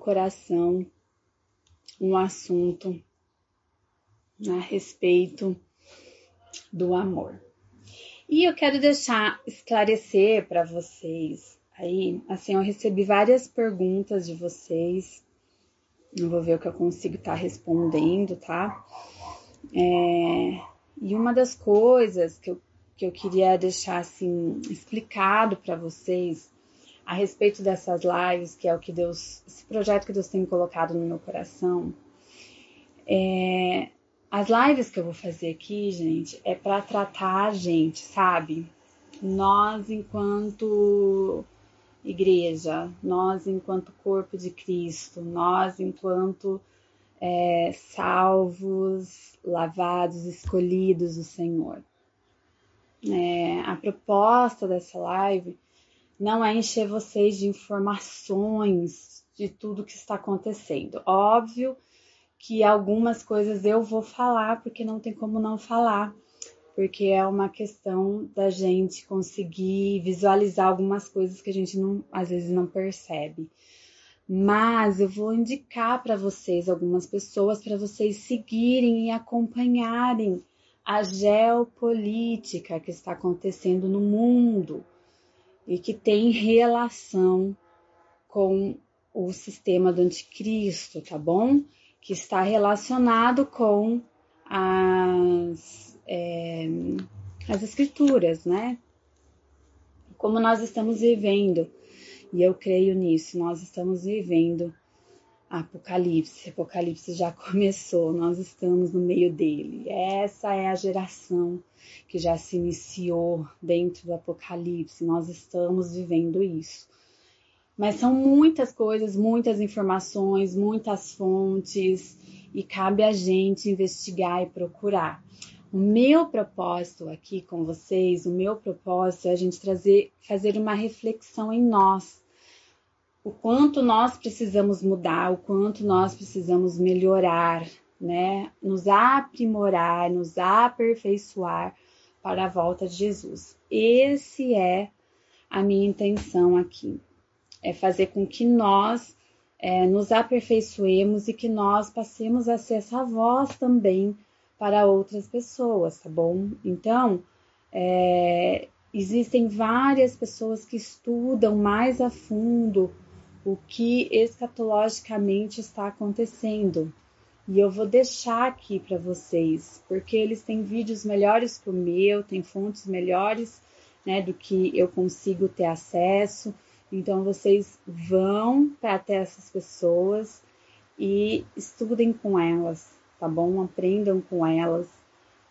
coração um assunto a respeito do amor. E eu quero deixar esclarecer para vocês aí, assim, eu recebi várias perguntas de vocês. Eu vou ver o que eu consigo estar tá respondendo, tá? É, e uma das coisas que eu, que eu queria deixar assim explicado para vocês a respeito dessas lives, que é o que Deus, esse projeto que Deus tem colocado no meu coração, é, as lives que eu vou fazer aqui, gente, é para tratar a gente, sabe? Nós, enquanto igreja, nós, enquanto corpo de Cristo, nós, enquanto é, salvos, lavados, escolhidos do Senhor. É, a proposta dessa live não é encher vocês de informações de tudo que está acontecendo. Óbvio que algumas coisas eu vou falar, porque não tem como não falar, porque é uma questão da gente conseguir visualizar algumas coisas que a gente não, às vezes não percebe. Mas eu vou indicar para vocês algumas pessoas para vocês seguirem e acompanharem a geopolítica que está acontecendo no mundo e que tem relação com o sistema do anticristo, tá bom? Que está relacionado com as, é, as escrituras, né? Como nós estamos vivendo, e eu creio nisso, nós estamos vivendo Apocalipse. Apocalipse já começou, nós estamos no meio dele. Essa é a geração que já se iniciou dentro do Apocalipse. Nós estamos vivendo isso. Mas são muitas coisas, muitas informações, muitas fontes e cabe a gente investigar e procurar. O meu propósito aqui com vocês, o meu propósito é a gente trazer, fazer uma reflexão em nós. O quanto nós precisamos mudar, o quanto nós precisamos melhorar, né? Nos aprimorar, nos aperfeiçoar para a volta de Jesus. Esse é a minha intenção aqui, é fazer com que nós é, nos aperfeiçoemos e que nós passemos a ser essa voz também para outras pessoas, tá bom? Então, é, existem várias pessoas que estudam mais a fundo o que escatologicamente está acontecendo. E eu vou deixar aqui para vocês, porque eles têm vídeos melhores que o meu, tem fontes melhores né, do que eu consigo ter acesso. Então vocês vão para até essas pessoas e estudem com elas, tá bom? Aprendam com elas,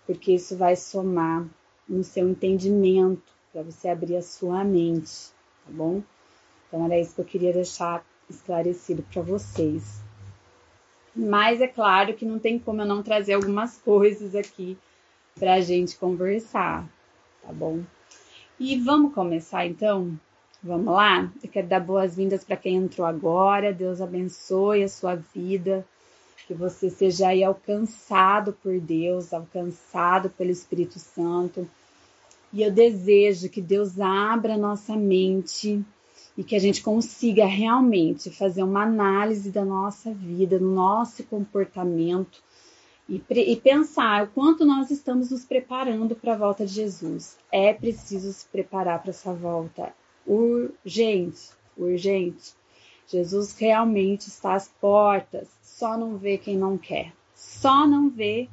porque isso vai somar no seu entendimento para você abrir a sua mente, tá bom? Então era isso que eu queria deixar esclarecido para vocês. Mas é claro que não tem como eu não trazer algumas coisas aqui para a gente conversar, tá bom? E vamos começar então? Vamos lá? Eu quero dar boas-vindas para quem entrou agora. Deus abençoe a sua vida. Que você seja aí alcançado por Deus, alcançado pelo Espírito Santo. E eu desejo que Deus abra nossa mente e que a gente consiga realmente fazer uma análise da nossa vida, do nosso comportamento e, e pensar o quanto nós estamos nos preparando para a volta de Jesus. É preciso se preparar para essa volta urgente, urgente. Jesus realmente está às portas, só não vê quem não quer. Só não vê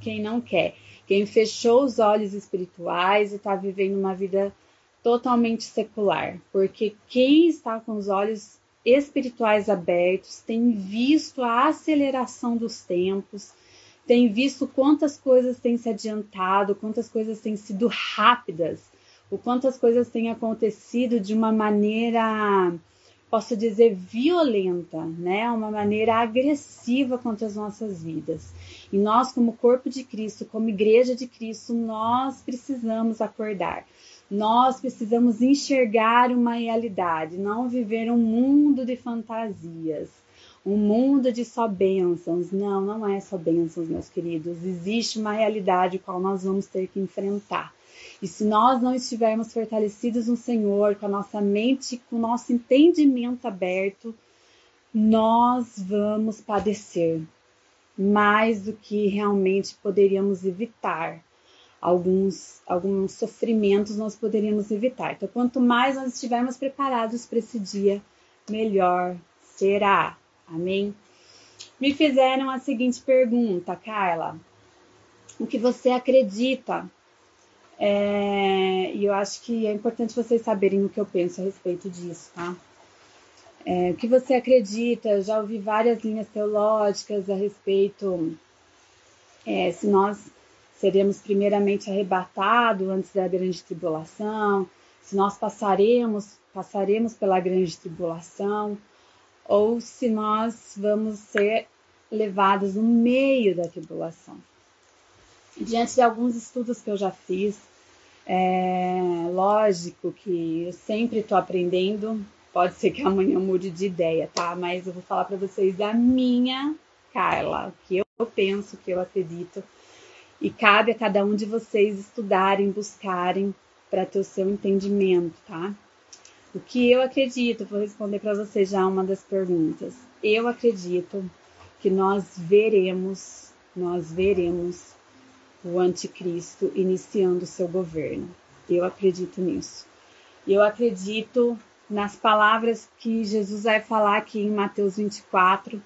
quem não quer. Quem fechou os olhos espirituais e está vivendo uma vida totalmente secular, porque quem está com os olhos espirituais abertos tem visto a aceleração dos tempos, tem visto quantas coisas têm se adiantado, quantas coisas têm sido rápidas, o quantas coisas têm acontecido de uma maneira, posso dizer, violenta, né? Uma maneira agressiva contra as nossas vidas. E nós, como corpo de Cristo, como igreja de Cristo, nós precisamos acordar. Nós precisamos enxergar uma realidade, não viver um mundo de fantasias, um mundo de só bênçãos. Não, não é só bênçãos, meus queridos. Existe uma realidade qual nós vamos ter que enfrentar. E se nós não estivermos fortalecidos no Senhor, com a nossa mente, com o nosso entendimento aberto, nós vamos padecer mais do que realmente poderíamos evitar. Alguns, alguns sofrimentos nós poderíamos evitar. Então, quanto mais nós estivermos preparados para esse dia, melhor será. Amém? Me fizeram a seguinte pergunta, Carla: O que você acredita? É, e eu acho que é importante vocês saberem o que eu penso a respeito disso, tá? É, o que você acredita? Eu já ouvi várias linhas teológicas a respeito é, se nós seremos primeiramente arrebatados antes da grande tribulação, se nós passaremos, passaremos pela grande tribulação, ou se nós vamos ser levados no meio da tribulação. Diante de alguns estudos que eu já fiz, é lógico que eu sempre estou aprendendo Pode ser que amanhã mude de ideia, tá? Mas eu vou falar para vocês a minha Carla, o que eu penso, o que eu acredito. E cabe a cada um de vocês estudarem, buscarem para ter o seu entendimento, tá? O que eu acredito, vou responder para vocês já uma das perguntas. Eu acredito que nós veremos, nós veremos o anticristo iniciando o seu governo. Eu acredito nisso. Eu acredito nas palavras que Jesus vai falar aqui em Mateus 24,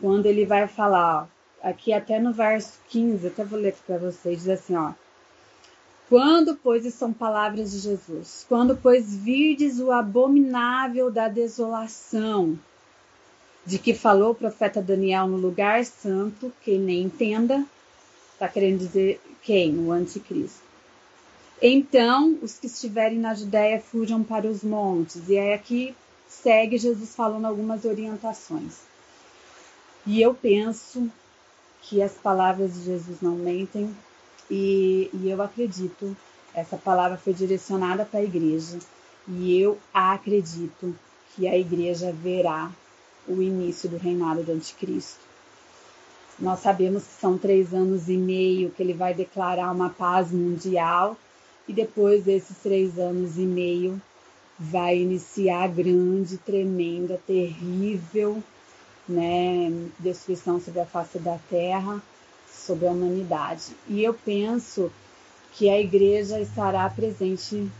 quando ele vai falar, ó, aqui até no verso 15, até vou ler para vocês, diz assim, ó. Quando, pois, são palavras de Jesus, quando, pois, virdes o abominável da desolação, de que falou o profeta Daniel no lugar santo, quem nem entenda, está querendo dizer quem? O anticristo. Então, os que estiverem na Judéia fujam para os montes. E aí aqui segue Jesus falando algumas orientações. E eu penso que as palavras de Jesus não mentem, e, e eu acredito, essa palavra foi direcionada para a igreja, e eu acredito que a igreja verá o início do reinado do anticristo. Nós sabemos que são três anos e meio que ele vai declarar uma paz mundial. E depois desses três anos e meio vai iniciar a grande, tremenda, terrível né, destruição sobre a face da terra, sobre a humanidade. E eu penso que a igreja estará presente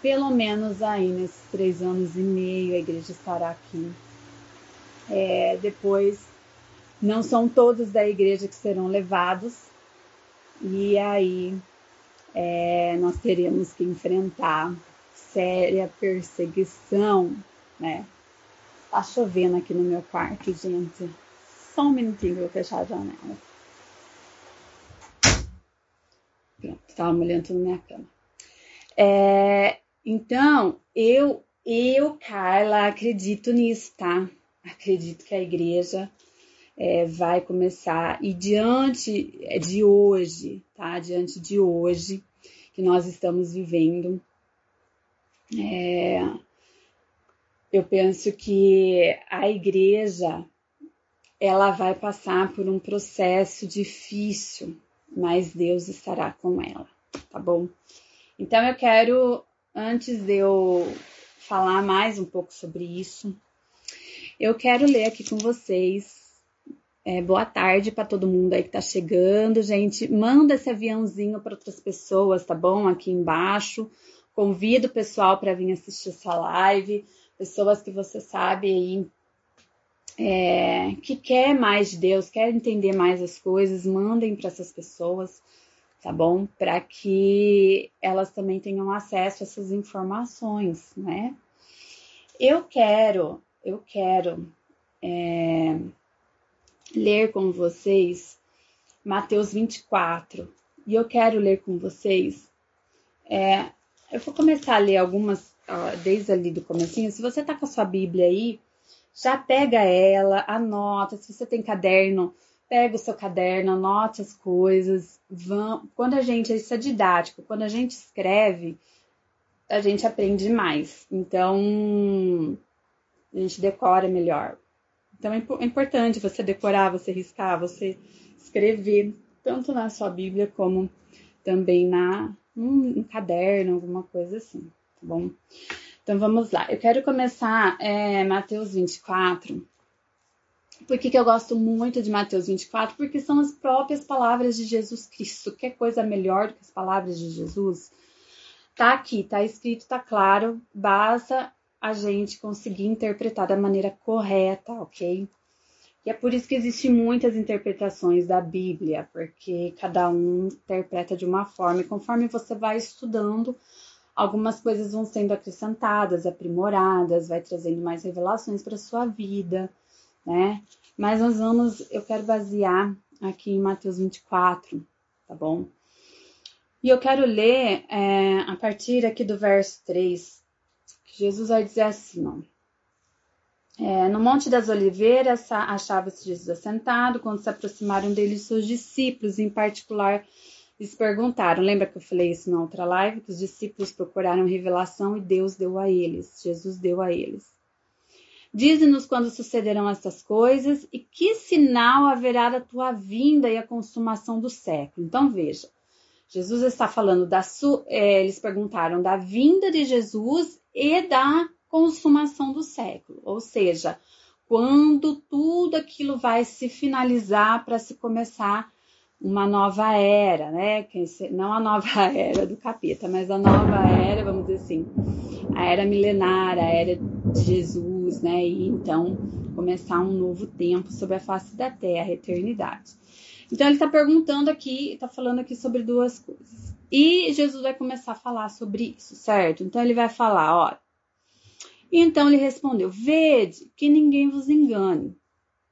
pelo menos aí nesses três anos e meio, a igreja estará aqui. É, depois, não são todos da igreja que serão levados, e aí é, nós teremos que enfrentar séria perseguição, né? Tá chovendo aqui no meu quarto, gente. Só um minutinho que eu vou fechar a janela. Pronto, tava molhando tudo na minha cama. É, então, eu, eu, Carla, acredito nisso, tá? Acredito que a igreja é, vai começar. E diante de hoje, tá? Diante de hoje que nós estamos vivendo, é, eu penso que a igreja ela vai passar por um processo difícil, mas Deus estará com ela, tá bom? Então eu quero, antes de eu falar mais um pouco sobre isso, eu quero ler aqui com vocês é, boa tarde para todo mundo aí que tá chegando, gente. Manda esse aviãozinho para outras pessoas, tá bom? Aqui embaixo. Convido o pessoal para vir assistir essa live. Pessoas que você sabe aí é, que quer mais de Deus, quer entender mais as coisas, mandem para essas pessoas, tá bom? Para que elas também tenham acesso a essas informações, né? Eu quero, eu quero é, ler com vocês Mateus 24. E eu quero ler com vocês. É, eu vou começar a ler algumas, desde ali do comecinho. Se você tá com a sua Bíblia aí, já pega ela, anota. Se você tem caderno, pega o seu caderno, anote as coisas. Vão, quando a gente, isso é didático, quando a gente escreve, a gente aprende mais. Então, a gente decora melhor. Então é, é importante você decorar, você riscar, você escrever, tanto na sua Bíblia como também na um caderno, alguma coisa assim, tá bom? Então vamos lá. Eu quero começar é, Mateus 24, Por que, que eu gosto muito de Mateus 24? Porque são as próprias palavras de Jesus Cristo. Que coisa melhor do que as palavras de Jesus? Tá aqui, tá escrito, tá claro, basta a gente conseguir interpretar da maneira correta, ok? E é por isso que existem muitas interpretações da Bíblia, porque cada um interpreta de uma forma, e conforme você vai estudando, algumas coisas vão sendo acrescentadas, aprimoradas, vai trazendo mais revelações para sua vida, né? Mas nós vamos, eu quero basear aqui em Mateus 24, tá bom? E eu quero ler é, a partir aqui do verso 3, que Jesus vai dizer assim, ó. É, no Monte das Oliveiras achava-se Jesus assentado, quando se aproximaram dele seus discípulos, em particular, eles perguntaram, lembra que eu falei isso na outra live, que os discípulos procuraram revelação e Deus deu a eles, Jesus deu a eles. Dize-nos quando sucederão estas coisas e que sinal haverá da tua vinda e a consumação do século. Então veja, Jesus está falando da é, eles perguntaram da vinda de Jesus e da consumação do século, ou seja, quando tudo aquilo vai se finalizar para se começar uma nova era, né? Não a nova era do capeta, mas a nova era, vamos dizer assim, a era milenar, a era de Jesus, né? E então começar um novo tempo sobre a face da terra, a eternidade. Então ele está perguntando aqui, está falando aqui sobre duas coisas. E Jesus vai começar a falar sobre isso, certo? Então ele vai falar, ó. Então ele respondeu: Vede que ninguém vos engane.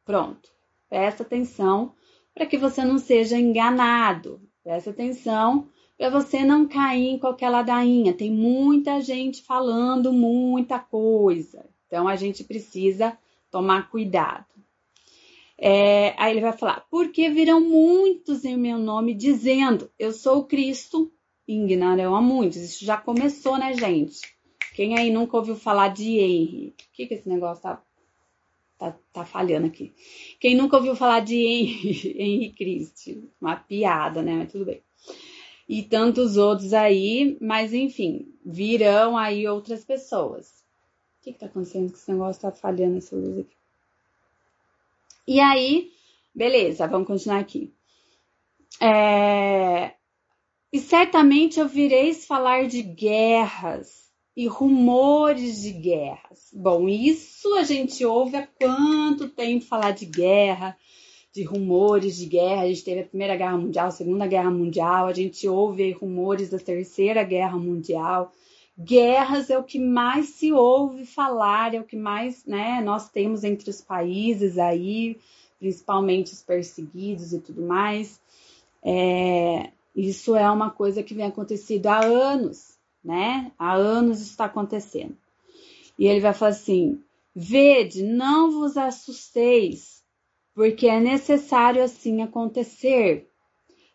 Pronto. Presta atenção para que você não seja enganado. Presta atenção para você não cair em qualquer ladainha. Tem muita gente falando muita coisa. Então a gente precisa tomar cuidado. É, aí ele vai falar: porque virão muitos em meu nome dizendo, eu sou o Cristo, enganarão a muitos. Isso já começou, né, gente? Quem aí nunca ouviu falar de Henry? O que, que esse negócio tá, tá, tá falhando aqui? Quem nunca ouviu falar de Henry, Henry Christ? Uma piada, né? Mas tudo bem. E tantos outros aí, mas enfim, virão aí outras pessoas. O que, que tá acontecendo que esse negócio tá falhando essa luz aqui? E aí, beleza, vamos continuar aqui. É... E certamente ouvireis falar de guerras e rumores de guerras. Bom, isso a gente ouve há quanto tempo falar de guerra, de rumores de guerra. A gente teve a Primeira Guerra Mundial, a Segunda Guerra Mundial, a gente ouve rumores da Terceira Guerra Mundial. Guerras é o que mais se ouve falar, é o que mais né, nós temos entre os países aí, principalmente os perseguidos e tudo mais. É, isso é uma coisa que vem acontecendo há anos, né? Há anos isso está acontecendo. E ele vai falar assim: Vede, não vos assusteis, porque é necessário assim acontecer,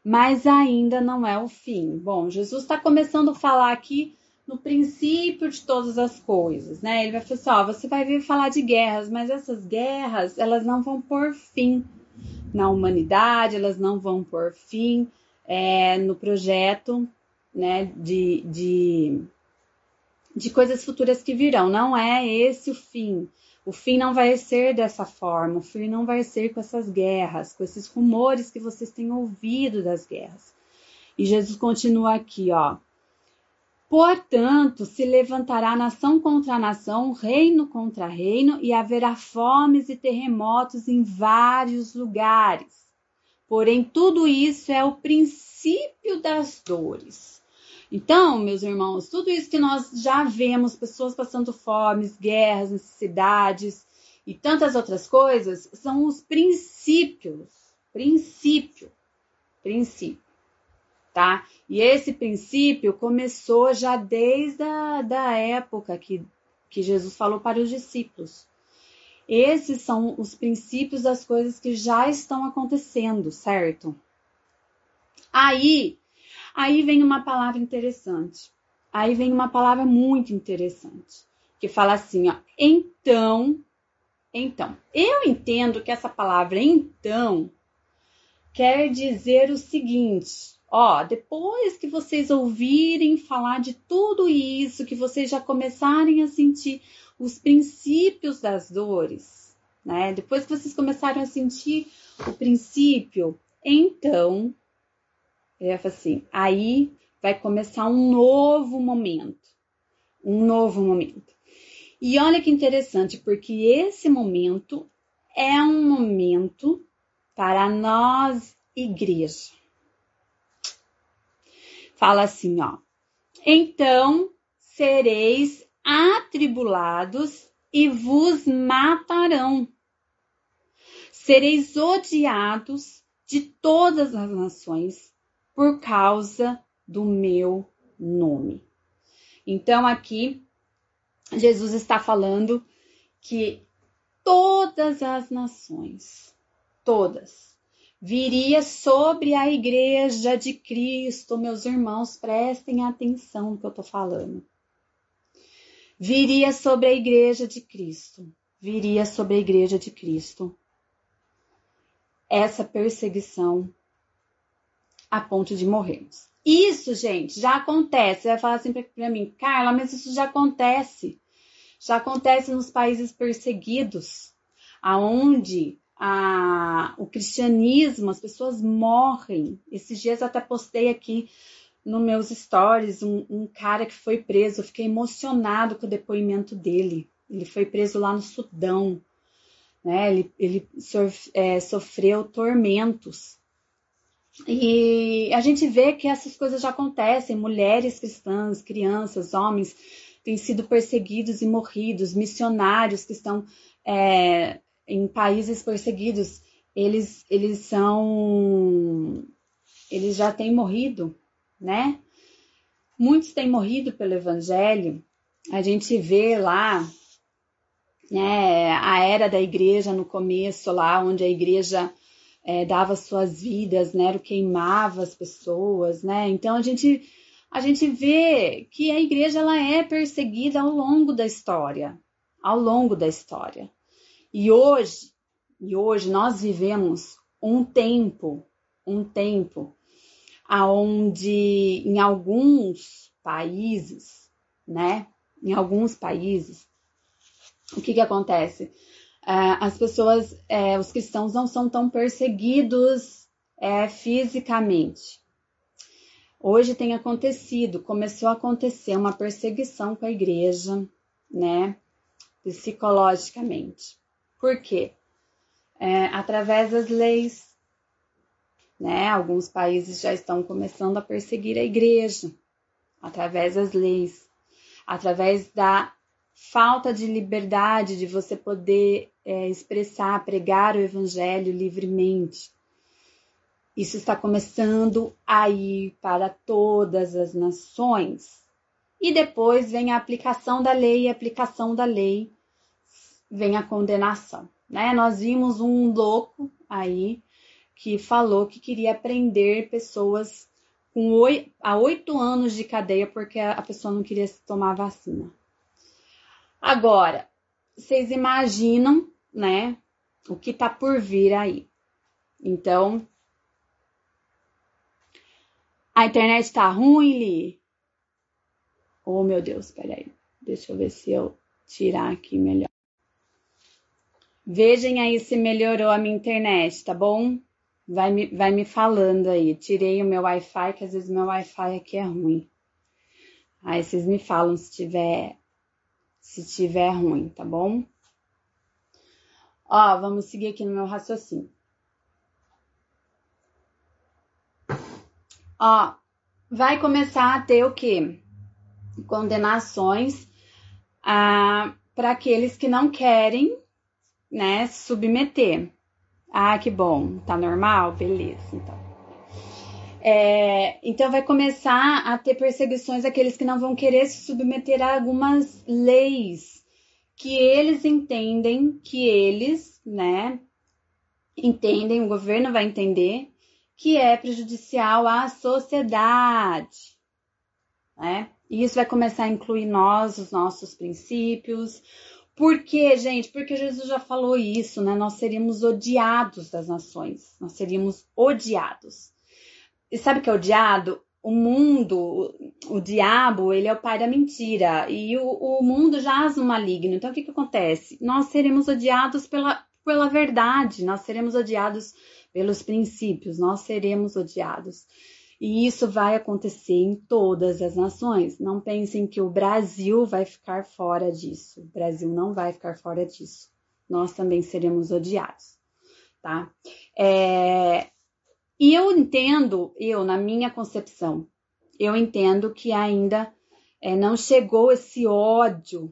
mas ainda não é o fim. Bom, Jesus está começando a falar aqui no princípio de todas as coisas, né? Ele vai falar assim, ó, você vai vir falar de guerras, mas essas guerras, elas não vão por fim na humanidade, elas não vão por fim é, no projeto, né, de, de, de coisas futuras que virão. Não é esse o fim. O fim não vai ser dessa forma, o fim não vai ser com essas guerras, com esses rumores que vocês têm ouvido das guerras. E Jesus continua aqui, ó. Portanto, se levantará nação contra nação, reino contra reino, e haverá fomes e terremotos em vários lugares. Porém, tudo isso é o princípio das dores. Então, meus irmãos, tudo isso que nós já vemos, pessoas passando fomes, guerras, necessidades e tantas outras coisas, são os princípios. Princípio. Princípio tá? E esse princípio começou já desde a da época que, que Jesus falou para os discípulos. Esses são os princípios das coisas que já estão acontecendo, certo? Aí, aí vem uma palavra interessante. Aí vem uma palavra muito interessante, que fala assim, ó, então, então. Eu entendo que essa palavra então quer dizer o seguinte: Ó, depois que vocês ouvirem falar de tudo isso, que vocês já começarem a sentir os princípios das dores, né? Depois que vocês começaram a sentir o princípio, então, ele assim, aí vai começar um novo momento, um novo momento. E olha que interessante, porque esse momento é um momento para nós, igreja. Fala assim, ó. Então sereis atribulados e vos matarão. Sereis odiados de todas as nações por causa do meu nome. Então aqui Jesus está falando que todas as nações, todas, viria sobre a igreja de Cristo, meus irmãos, prestem atenção no que eu estou falando. Viria sobre a igreja de Cristo, viria sobre a igreja de Cristo essa perseguição a ponto de morrermos. Isso, gente, já acontece. Você vai falar assim para mim, Carla, mas isso já acontece. Já acontece nos países perseguidos, aonde a, o cristianismo, as pessoas morrem. Esses dias eu até postei aqui nos meus stories um, um cara que foi preso. Eu fiquei emocionado com o depoimento dele. Ele foi preso lá no Sudão. Né? Ele, ele sof, é, sofreu tormentos. E a gente vê que essas coisas já acontecem. Mulheres cristãs, crianças, homens têm sido perseguidos e morridos, missionários que estão é, em países perseguidos, eles, eles são. Eles já têm morrido, né? Muitos têm morrido pelo Evangelho. A gente vê lá né, a era da igreja no começo, lá onde a igreja é, dava suas vidas, né, queimava as pessoas, né? Então a gente a gente vê que a igreja ela é perseguida ao longo da história, ao longo da história. E hoje, e hoje nós vivemos um tempo, um tempo aonde em alguns países, né? Em alguns países, o que que acontece? Uh, as pessoas, uh, os cristãos não são tão perseguidos uh, fisicamente, Hoje tem acontecido, começou a acontecer uma perseguição com a igreja, né? Psicologicamente. Por quê? É, através das leis, né? Alguns países já estão começando a perseguir a igreja, através das leis, através da falta de liberdade de você poder é, expressar, pregar o evangelho livremente. Isso está começando a ir para todas as nações. E depois vem a aplicação da lei, e a aplicação da lei vem a condenação. Né? Nós vimos um louco aí que falou que queria prender pessoas com oito, a oito anos de cadeia porque a pessoa não queria tomar vacina. Agora, vocês imaginam, né, o que tá por vir aí. Então, a internet tá ruim, Li? Oh, meu Deus, peraí. Deixa eu ver se eu tirar aqui melhor. Vejam aí se melhorou a minha internet, tá bom? Vai me, vai me falando aí. Tirei o meu Wi-Fi, que às vezes meu Wi-Fi aqui é ruim. Aí vocês me falam se tiver se tiver ruim, tá bom? Ó, vamos seguir aqui no meu raciocínio. Ó, vai começar a ter o quê? Condenações ah, para aqueles que não querem, né, submeter. Ah, que bom, tá normal? Beleza, então. É, então vai começar a ter perseguições aqueles que não vão querer se submeter a algumas leis que eles entendem que eles, né, entendem, o governo vai entender que é prejudicial à sociedade, né? E isso vai começar a incluir nós, os nossos princípios. Por quê, gente? Porque Jesus já falou isso, né? Nós seríamos odiados das nações, nós seríamos odiados. E sabe o que é odiado? O mundo, o, diabo, ele é o pai da mentira e o, o mundo jaz no maligno. Então, o que, que acontece? Nós seremos odiados pela, pela verdade, nós seremos odiados pelos princípios, nós seremos odiados. E isso vai acontecer em todas as nações. Não pensem que o Brasil vai ficar fora disso. O Brasil não vai ficar fora disso. Nós também seremos odiados, tá? É... E eu entendo, eu, na minha concepção, eu entendo que ainda é, não chegou esse ódio,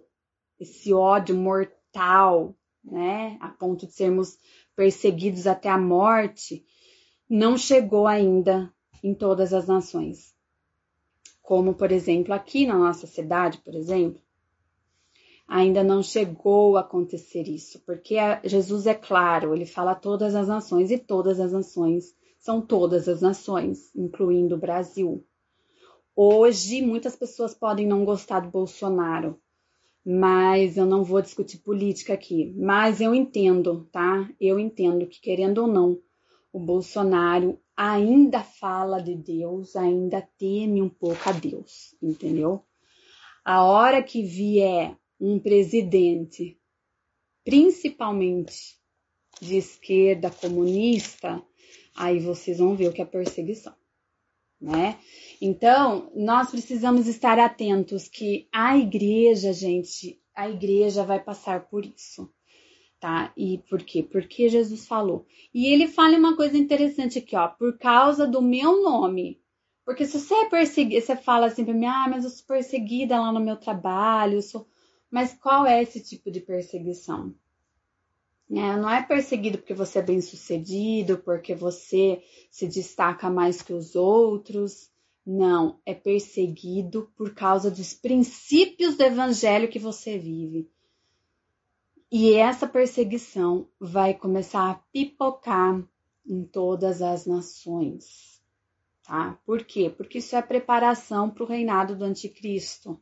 esse ódio mortal, né, a ponto de sermos perseguidos até a morte, não chegou ainda em todas as nações. Como, por exemplo, aqui na nossa cidade, por exemplo, ainda não chegou a acontecer isso, porque Jesus é claro, ele fala todas as nações e todas as nações são todas as nações, incluindo o Brasil. Hoje, muitas pessoas podem não gostar do Bolsonaro, mas eu não vou discutir política aqui. Mas eu entendo, tá? Eu entendo que, querendo ou não, o Bolsonaro ainda fala de Deus, ainda teme um pouco a Deus, entendeu? A hora que vier um presidente, principalmente de esquerda comunista, aí vocês vão ver o que é perseguição, né? Então, nós precisamos estar atentos que a igreja, gente, a igreja vai passar por isso, tá? E por quê? Porque Jesus falou. E ele fala uma coisa interessante aqui, ó, por causa do meu nome. Porque se você é perseguido, você fala assim pra mim, ah, mas eu sou perseguida lá no meu trabalho, eu sou. Mas qual é esse tipo de perseguição? É, não é perseguido porque você é bem sucedido, porque você se destaca mais que os outros. Não, é perseguido por causa dos princípios do evangelho que você vive. E essa perseguição vai começar a pipocar em todas as nações. Tá? Por quê? Porque isso é preparação para o reinado do anticristo.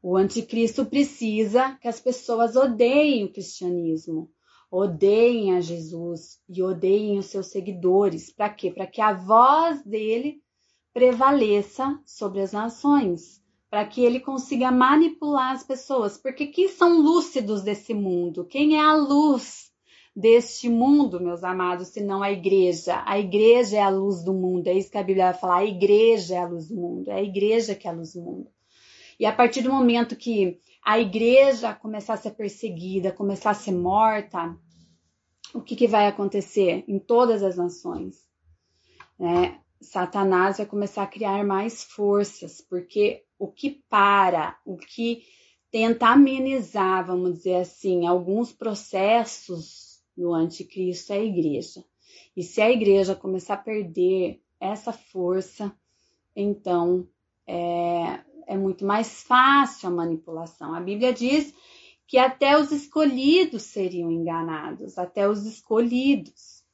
O anticristo precisa que as pessoas odeiem o cristianismo, odeiem a Jesus e odeiem os seus seguidores. Para quê? Para que a voz dele prevaleça sobre as nações, para que ele consiga manipular as pessoas. Porque quem são lúcidos desse mundo? Quem é a luz deste mundo, meus amados, se não a igreja? A igreja é a luz do mundo. É isso que a Bíblia vai falar. A igreja é a luz do mundo. É a igreja que é a luz do mundo. E a partir do momento que a igreja começar a ser perseguida, começar a ser morta, o que, que vai acontecer em todas as nações? Né? Satanás vai começar a criar mais forças, porque o que para, o que tenta amenizar, vamos dizer assim, alguns processos no anticristo é a igreja. E se a igreja começar a perder essa força, então é, é muito mais fácil a manipulação. A Bíblia diz que até os escolhidos seriam enganados, até os escolhidos.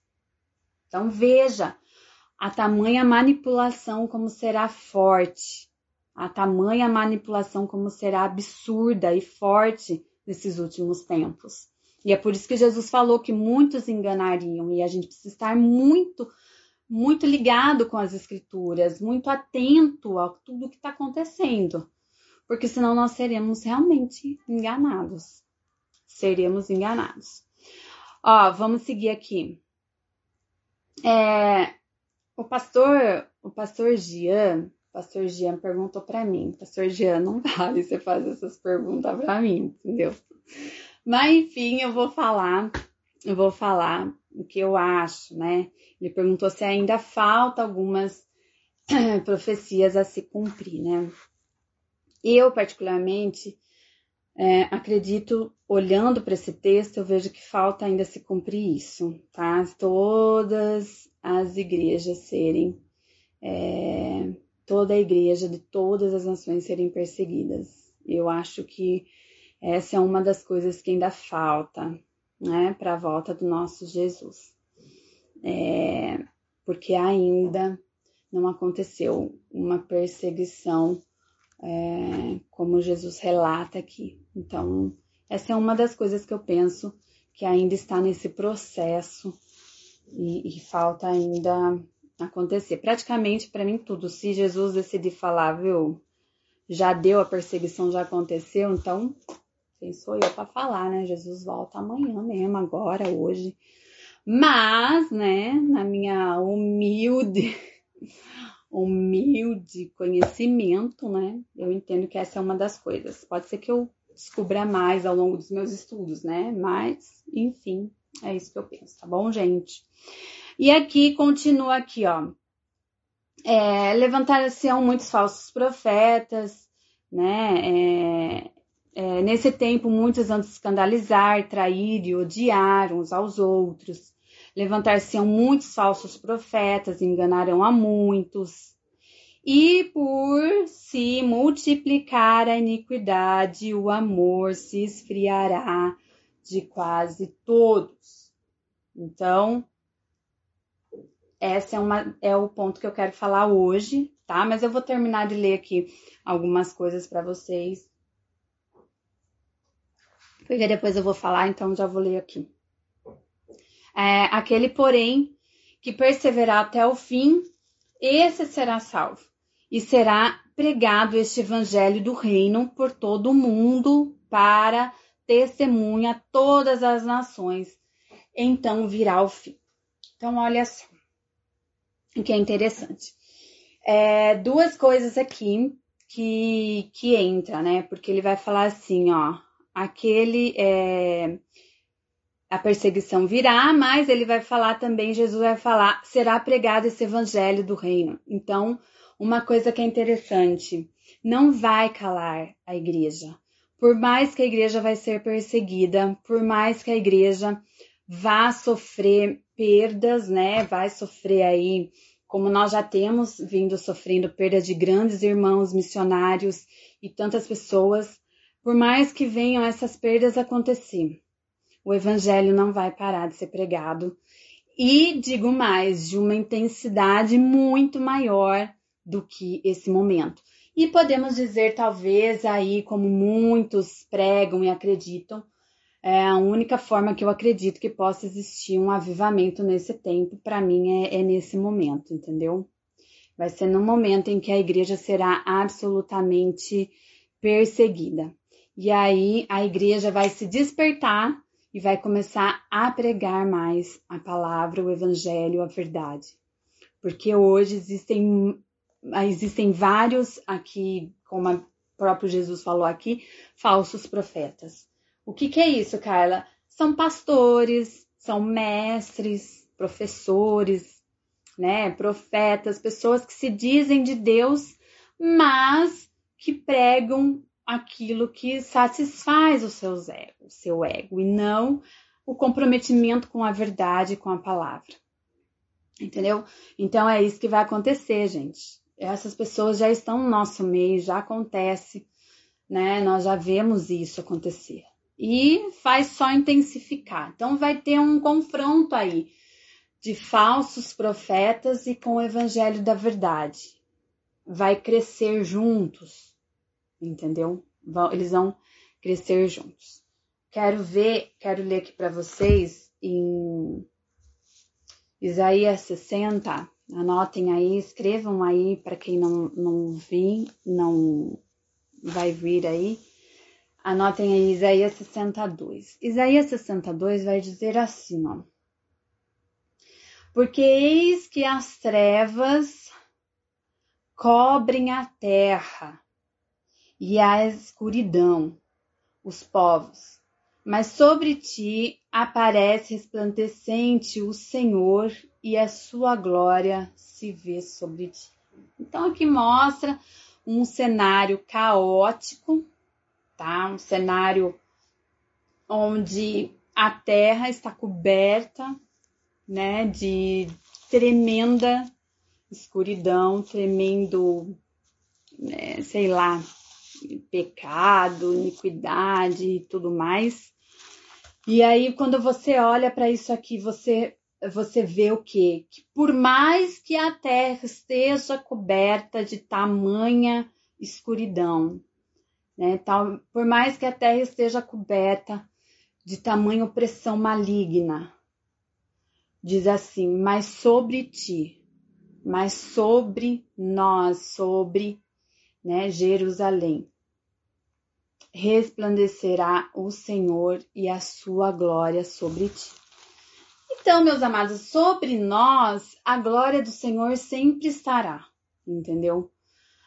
Então veja, a tamanha manipulação como será forte, a tamanha manipulação como será absurda e forte nesses últimos tempos. E é por isso que Jesus falou que muitos enganariam e a gente precisa estar muito, muito ligado com as escrituras, muito atento a tudo que está acontecendo, porque senão nós seremos realmente enganados. Seremos enganados. Ó, vamos seguir aqui. É, o pastor, o pastor Gian, pastor Gian perguntou para mim, pastor Gian, não vale você fazer essas perguntas para mim, entendeu? Mas enfim, eu vou falar, eu vou falar o que eu acho, né? Ele perguntou se ainda falta algumas profecias a se cumprir, né? Eu, particularmente, é, acredito, olhando para esse texto, eu vejo que falta ainda se cumprir isso, tá? Todas as igrejas serem, é, toda a igreja de todas as nações serem perseguidas. Eu acho que essa é uma das coisas que ainda falta, né, para a volta do nosso Jesus. É, porque ainda não aconteceu uma perseguição é, como Jesus relata aqui. Então, essa é uma das coisas que eu penso que ainda está nesse processo e, e falta ainda acontecer. Praticamente para mim tudo. Se Jesus decidir falar, viu, já deu a perseguição, já aconteceu, então quem sou eu para falar, né? Jesus volta amanhã mesmo, agora, hoje. Mas, né, na minha humilde, humilde conhecimento, né, eu entendo que essa é uma das coisas. Pode ser que eu descubra mais ao longo dos meus estudos, né? Mas, enfim, é isso que eu penso, tá bom, gente? E aqui continua aqui, ó. É, Levantar-se-ão muitos falsos profetas, né? É, é, nesse tempo, muitos vão se escandalizar, trair e odiar uns aos outros. Levantar-se-ão muitos falsos profetas, enganarão a muitos. E por se multiplicar a iniquidade, o amor se esfriará de quase todos. Então, esse é, uma, é o ponto que eu quero falar hoje, tá? Mas eu vou terminar de ler aqui algumas coisas para vocês porque depois eu vou falar, então já vou ler aqui. É, aquele, porém, que perseverar até o fim, esse será salvo, e será pregado este evangelho do reino por todo o mundo para testemunha a todas as nações. Então virá o fim. Então, olha só, o que é interessante. É, duas coisas aqui que, que entra, né? Porque ele vai falar assim, ó, aquele é, a perseguição virá, mas ele vai falar também, Jesus vai falar, será pregado esse evangelho do reino. Então, uma coisa que é interessante, não vai calar a igreja. Por mais que a igreja vai ser perseguida, por mais que a igreja vá sofrer perdas, né? Vai sofrer aí, como nós já temos vindo sofrendo perda de grandes irmãos missionários e tantas pessoas, por mais que venham essas perdas acontecer, o evangelho não vai parar de ser pregado. E digo mais, de uma intensidade muito maior do que esse momento. E podemos dizer, talvez, aí, como muitos pregam e acreditam, é a única forma que eu acredito que possa existir um avivamento nesse tempo, para mim, é, é nesse momento, entendeu? Vai ser no momento em que a igreja será absolutamente perseguida. E aí a igreja vai se despertar e vai começar a pregar mais a palavra, o evangelho, a verdade. Porque hoje existem, existem vários aqui, como o próprio Jesus falou aqui, falsos profetas. O que, que é isso, Carla? São pastores, são mestres, professores, né, profetas, pessoas que se dizem de Deus, mas que pregam aquilo que satisfaz o seu ego, o seu ego e não o comprometimento com a verdade, com a palavra. Entendeu? Então é isso que vai acontecer, gente. Essas pessoas já estão no nosso meio, já acontece, né? Nós já vemos isso acontecer. E faz só intensificar. Então vai ter um confronto aí de falsos profetas e com o evangelho da verdade. Vai crescer juntos entendeu? Eles vão crescer juntos. Quero ver, quero ler aqui para vocês em Isaías 60. Anotem aí, escrevam aí para quem não, não vi, não vai vir aí. Anotem aí Isaías 62. Isaías 62 vai dizer assim, ó. Porque eis que as trevas cobrem a terra e a escuridão, os povos. Mas sobre ti aparece resplandecente o Senhor e a sua glória se vê sobre ti. Então aqui mostra um cenário caótico, tá? Um cenário onde a terra está coberta, né, de tremenda escuridão, tremendo, né, sei lá, pecado, iniquidade e tudo mais. E aí, quando você olha para isso aqui, você você vê o quê? Que por mais que a terra esteja coberta de tamanha escuridão, né? Tal, por mais que a terra esteja coberta de tamanha opressão maligna, diz assim: mas sobre ti, mas sobre nós, sobre né, Jerusalém, resplandecerá o Senhor e a sua glória sobre ti. Então, meus amados, sobre nós a glória do Senhor sempre estará, entendeu?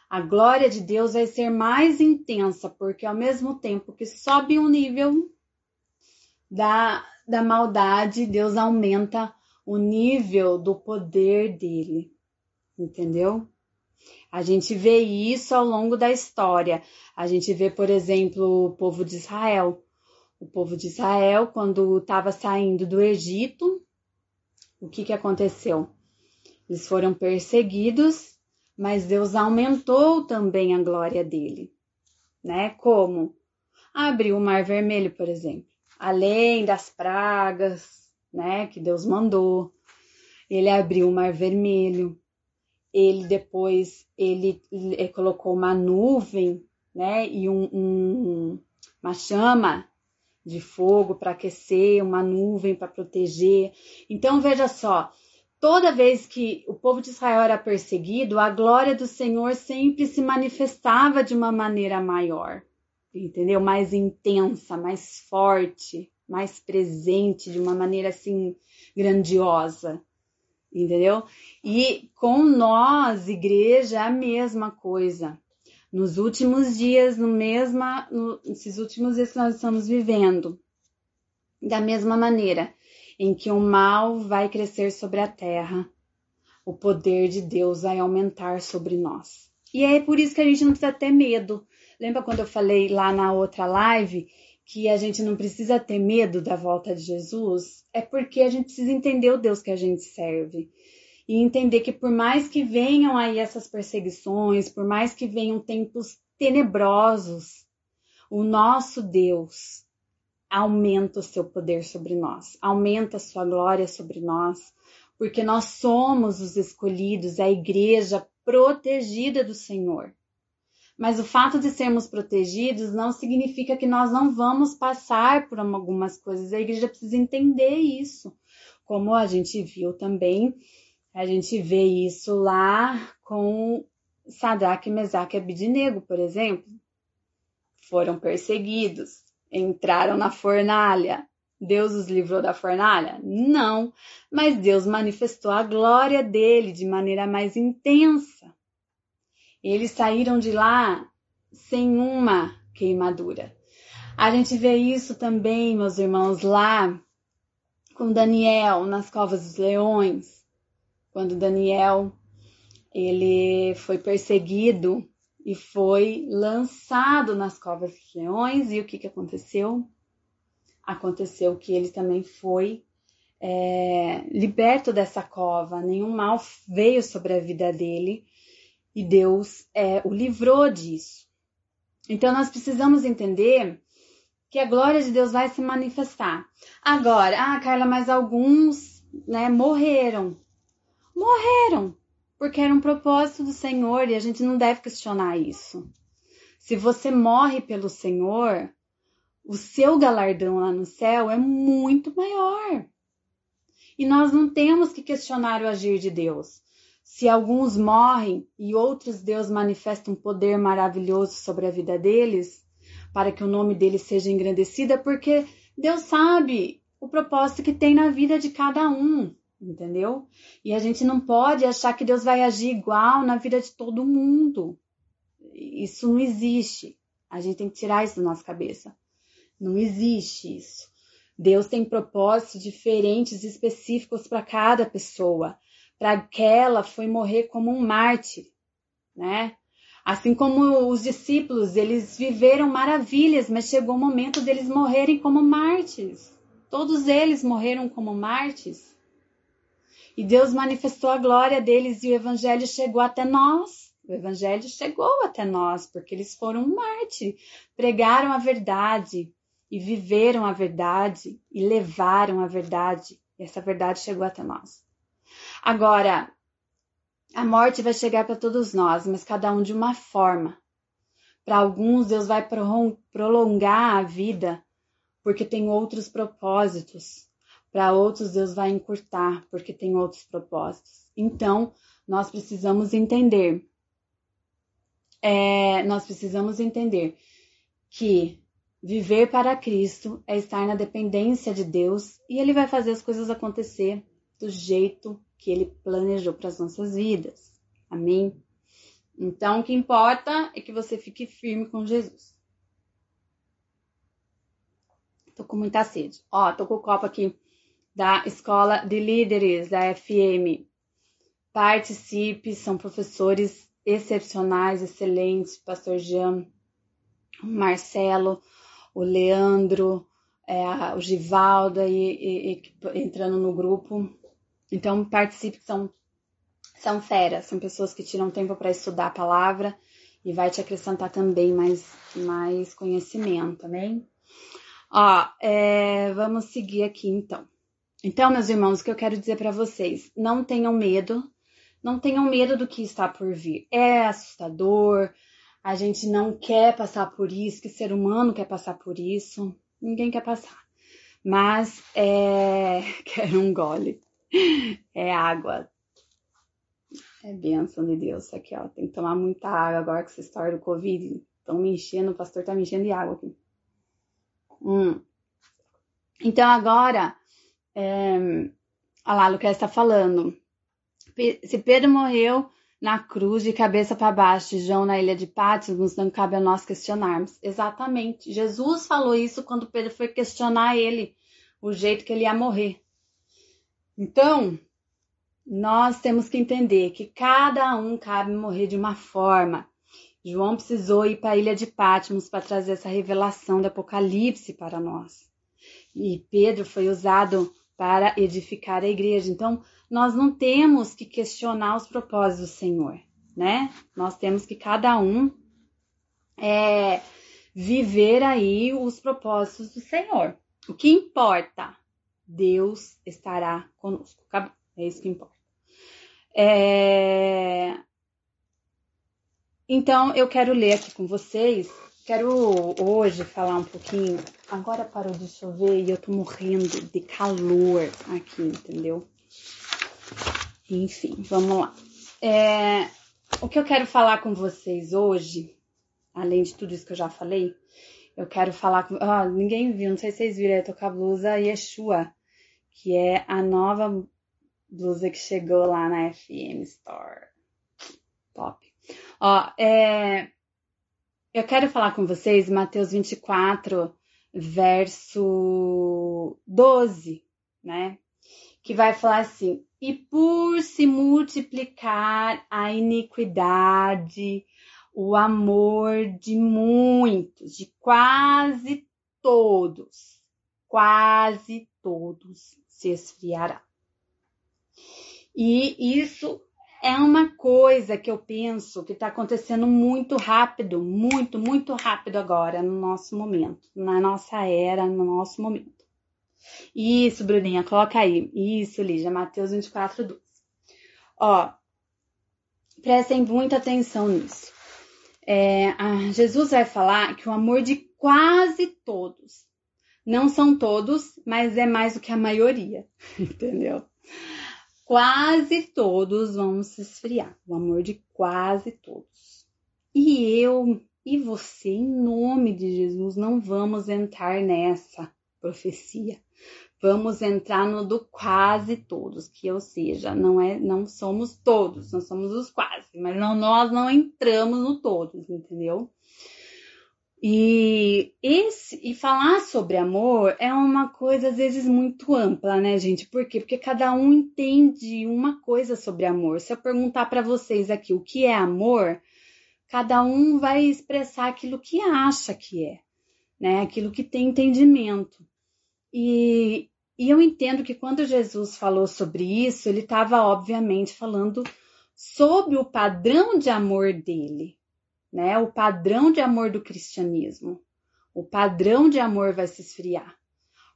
A glória de Deus vai ser mais intensa, porque ao mesmo tempo que sobe o nível da, da maldade, Deus aumenta o nível do poder dele, entendeu? A gente vê isso ao longo da história. A gente vê, por exemplo, o povo de Israel. O povo de Israel, quando estava saindo do Egito, o que, que aconteceu? Eles foram perseguidos, mas Deus aumentou também a glória dele. Né? Como? Abriu o Mar Vermelho, por exemplo. Além das pragas, né, que Deus mandou. Ele abriu o Mar Vermelho. Ele depois ele, ele colocou uma nuvem, né, e um, um, uma chama de fogo para aquecer, uma nuvem para proteger. Então veja só, toda vez que o povo de Israel era perseguido, a glória do Senhor sempre se manifestava de uma maneira maior, entendeu? Mais intensa, mais forte mais presente de uma maneira assim grandiosa, entendeu? E com nós, igreja, é a mesma coisa. Nos últimos dias, no mesma, no, nesses últimos dias que nós estamos vivendo, da mesma maneira em que o mal vai crescer sobre a terra, o poder de Deus vai aumentar sobre nós. E é por isso que a gente não precisa ter medo. Lembra quando eu falei lá na outra live que a gente não precisa ter medo da volta de Jesus, é porque a gente precisa entender o Deus que a gente serve. E entender que por mais que venham aí essas perseguições, por mais que venham tempos tenebrosos, o nosso Deus aumenta o seu poder sobre nós, aumenta a sua glória sobre nós, porque nós somos os escolhidos, a igreja protegida do Senhor. Mas o fato de sermos protegidos não significa que nós não vamos passar por algumas coisas. A igreja precisa entender isso. Como a gente viu também, a gente vê isso lá com Sadraque, Mesaque e Abidinego, por exemplo. Foram perseguidos, entraram na fornalha. Deus os livrou da fornalha? Não, mas Deus manifestou a glória dele de maneira mais intensa. Eles saíram de lá sem uma queimadura. A gente vê isso também, meus irmãos, lá com Daniel nas covas dos leões, quando Daniel ele foi perseguido e foi lançado nas covas dos leões e o que que aconteceu? Aconteceu que ele também foi é, liberto dessa cova, nenhum mal veio sobre a vida dele e Deus é, o livrou disso. Então nós precisamos entender que a glória de Deus vai se manifestar. Agora, ah, Carla, mas alguns né, morreram. Morreram, porque era um propósito do Senhor e a gente não deve questionar isso. Se você morre pelo Senhor, o seu galardão lá no céu é muito maior. E nós não temos que questionar o agir de Deus. Se alguns morrem e outros Deus manifesta um poder maravilhoso sobre a vida deles, para que o nome deles seja engrandecido, é porque Deus sabe o propósito que tem na vida de cada um, entendeu? E a gente não pode achar que Deus vai agir igual na vida de todo mundo. Isso não existe. A gente tem que tirar isso da nossa cabeça. Não existe isso. Deus tem propósitos diferentes, específicos para cada pessoa para aquela foi morrer como um mártir, né? Assim como os discípulos, eles viveram maravilhas, mas chegou o momento deles morrerem como mártires. Todos eles morreram como mártires. E Deus manifestou a glória deles e o evangelho chegou até nós. O evangelho chegou até nós porque eles foram mártires, pregaram a verdade e viveram a verdade e levaram a verdade. E essa verdade chegou até nós. Agora, a morte vai chegar para todos nós, mas cada um de uma forma. Para alguns, Deus vai prolongar a vida porque tem outros propósitos. Para outros, Deus vai encurtar porque tem outros propósitos. Então, nós precisamos entender. É, nós precisamos entender que viver para Cristo é estar na dependência de Deus e Ele vai fazer as coisas acontecer do jeito que Ele planejou para as nossas vidas. Amém? Então, o que importa é que você fique firme com Jesus. Tô com muita sede. Ó, tô com o copo aqui da Escola de Líderes, da FM. Participe, são professores excepcionais, excelentes. Pastor Jean, o Marcelo, o Leandro, é, o Givaldo aí, e, e, entrando no grupo. Então, participe, são, são feras, são pessoas que tiram tempo para estudar a palavra e vai te acrescentar também mais, mais conhecimento, amém? Ó, é, vamos seguir aqui então. Então, meus irmãos, o que eu quero dizer para vocês, não tenham medo, não tenham medo do que está por vir. É assustador, a gente não quer passar por isso, que ser humano quer passar por isso, ninguém quer passar. Mas é, quero um gole, é água. É bênção de Deus aqui, ó. Tem que tomar muita água agora que essa história do Covid. Estão me enchendo, o pastor tá me enchendo de água aqui. Hum. Então agora, é, olha lá, Lucas está falando. Se Pedro morreu na cruz de cabeça para baixo, João na ilha de Patmos, não cabe a nós questionarmos. Exatamente. Jesus falou isso quando Pedro foi questionar ele, o jeito que ele ia morrer. Então, nós temos que entender que cada um cabe morrer de uma forma. João precisou ir para a ilha de Patmos para trazer essa revelação do Apocalipse para nós. E Pedro foi usado para edificar a igreja. Então, nós não temos que questionar os propósitos do Senhor, né? Nós temos que cada um é, viver aí os propósitos do Senhor. O que importa? Deus estará conosco. Acabou. É isso que importa. É, então, eu quero ler aqui com vocês. Quero hoje falar um pouquinho. Agora parou de chover e eu tô morrendo de calor aqui, entendeu? Enfim, vamos lá. É, o que eu quero falar com vocês hoje, além de tudo isso que eu já falei, eu quero falar com. Ah, ninguém viu, não sei se vocês viram, eu tô com a blusa Yeshua, que é a nova blusa que chegou lá na FM Store. Top. Ó, é, eu quero falar com vocês Mateus 24, verso 12, né? Que vai falar assim: E por se multiplicar a iniquidade, o amor de muitos, de quase todos, quase todos se esfriará. E isso é uma coisa que eu penso que está acontecendo muito rápido, muito, muito rápido agora, no nosso momento, na nossa era, no nosso momento. Isso, Bruninha, coloca aí. Isso, Lígia, Mateus 24, 12. Ó, prestem muita atenção nisso. É, Jesus vai falar que o amor de quase todos, não são todos, mas é mais do que a maioria, entendeu? quase todos vão se esfriar. O amor de quase todos. E eu e você, em nome de Jesus, não vamos entrar nessa profecia. Vamos entrar no do quase todos, que ou seja, não é, não somos todos, nós somos os quase, mas não, nós não entramos no todos, entendeu? E esse e falar sobre amor é uma coisa às vezes muito ampla, né, gente? Por quê? Porque cada um entende uma coisa sobre amor. Se eu perguntar para vocês aqui o que é amor, cada um vai expressar aquilo que acha que é, né? Aquilo que tem entendimento. E, e eu entendo que quando Jesus falou sobre isso, ele estava obviamente falando sobre o padrão de amor dele, né? O padrão de amor do cristianismo. O padrão de amor vai se esfriar.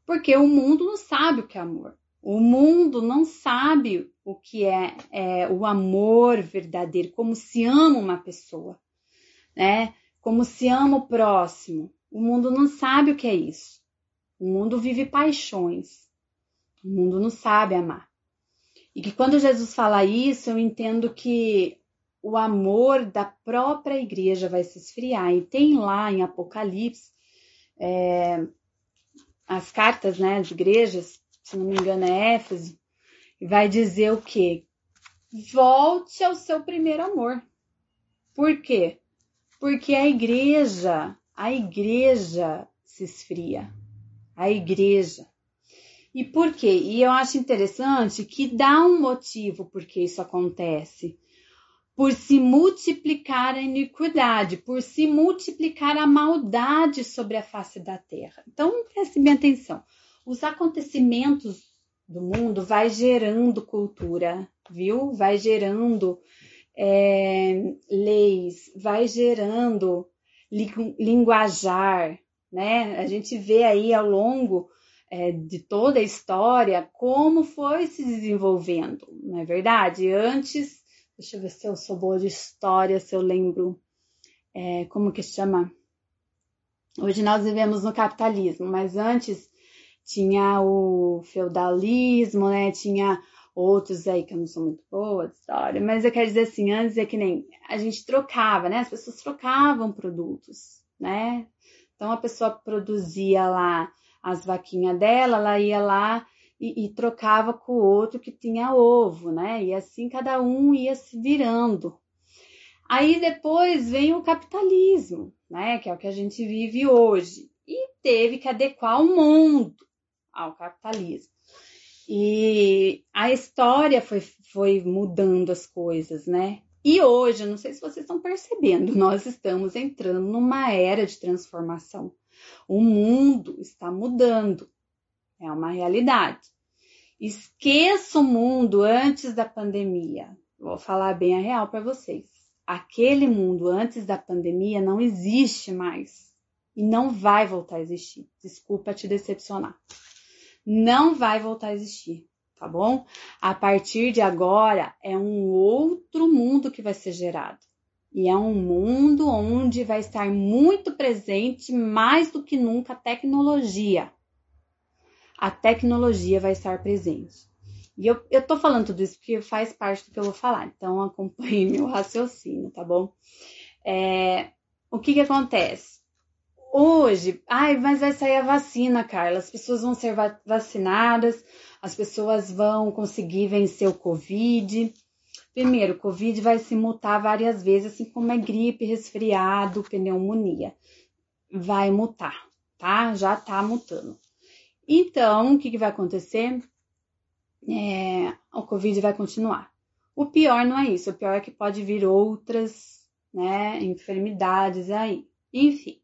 Porque o mundo não sabe o que é amor. O mundo não sabe o que é, é o amor verdadeiro, como se ama uma pessoa, né? Como se ama o próximo. O mundo não sabe o que é isso. O mundo vive paixões. O mundo não sabe amar. E que quando Jesus fala isso, eu entendo que o amor da própria igreja vai se esfriar. E tem lá em Apocalipse é, as cartas né, de igrejas, se não me engano é Éfeso, e vai dizer o quê? Volte ao seu primeiro amor. Por quê? Porque a igreja, a igreja se esfria. A igreja. E por quê? E eu acho interessante que dá um motivo por que isso acontece. Por se multiplicar a iniquidade, por se multiplicar a maldade sobre a face da terra. Então, preste bem atenção. Os acontecimentos do mundo vai gerando cultura, viu? Vai gerando é, leis, vai gerando linguajar, né? A gente vê aí ao longo é, de toda a história como foi se desenvolvendo, não é verdade? Antes, deixa eu ver se eu sou boa de história, se eu lembro é, como que chama. Hoje nós vivemos no capitalismo, mas antes tinha o feudalismo, né? Tinha outros aí que eu não sou muito boa de história, mas eu quero dizer assim, antes é que nem a gente trocava, né? As pessoas trocavam produtos, né? Então a pessoa produzia lá as vaquinhas dela, ela ia lá e, e trocava com o outro que tinha ovo, né? E assim cada um ia se virando. Aí depois vem o capitalismo, né? Que é o que a gente vive hoje. E teve que adequar o mundo ao capitalismo. E a história foi, foi mudando as coisas, né? E hoje, não sei se vocês estão percebendo, nós estamos entrando numa era de transformação. O mundo está mudando, é uma realidade. Esqueça o mundo antes da pandemia. Vou falar bem a real para vocês. Aquele mundo antes da pandemia não existe mais e não vai voltar a existir. Desculpa te decepcionar não vai voltar a existir, tá bom? A partir de agora é um outro mundo que vai ser gerado. E é um mundo onde vai estar muito presente, mais do que nunca, a tecnologia. A tecnologia vai estar presente. E eu, eu tô falando tudo isso porque faz parte do que eu vou falar, então acompanhe meu raciocínio, tá bom? É, o que que acontece? hoje, ai, mas vai sair a vacina, Carla. As pessoas vão ser vacinadas, as pessoas vão conseguir vencer o Covid. Primeiro, o Covid vai se mutar várias vezes, assim como é gripe, resfriado, pneumonia. Vai mutar, tá? Já tá mutando. Então, o que, que vai acontecer? É, o Covid vai continuar. O pior não é isso, o pior é que pode vir outras, né, enfermidades aí. Enfim.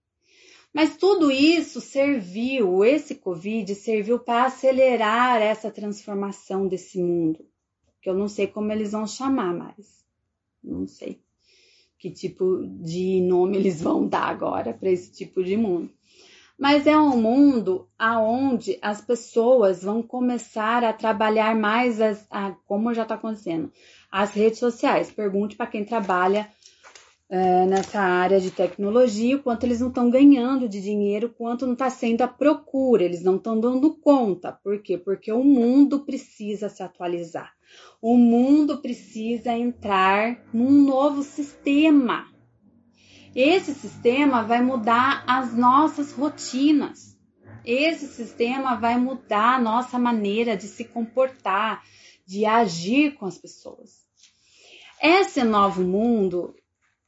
Mas tudo isso serviu, esse Covid serviu para acelerar essa transformação desse mundo, que eu não sei como eles vão chamar mais. Não sei que tipo de nome eles vão dar agora para esse tipo de mundo. Mas é um mundo aonde as pessoas vão começar a trabalhar mais as, a, como já está acontecendo, as redes sociais. Pergunte para quem trabalha é, nessa área de tecnologia, o quanto eles não estão ganhando de dinheiro, quanto não está sendo a procura, eles não estão dando conta. Por quê? Porque o mundo precisa se atualizar. O mundo precisa entrar num novo sistema. Esse sistema vai mudar as nossas rotinas. Esse sistema vai mudar a nossa maneira de se comportar, de agir com as pessoas. Esse novo mundo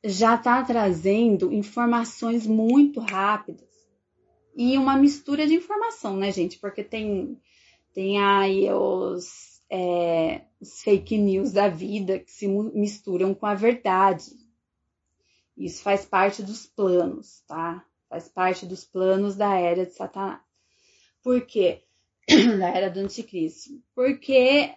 já está trazendo informações muito rápidas e uma mistura de informação, né, gente? Porque tem, tem aí os, é, os fake news da vida que se misturam com a verdade. Isso faz parte dos planos, tá? Faz parte dos planos da era de Satanás. Por quê? da era do anticristo. Porque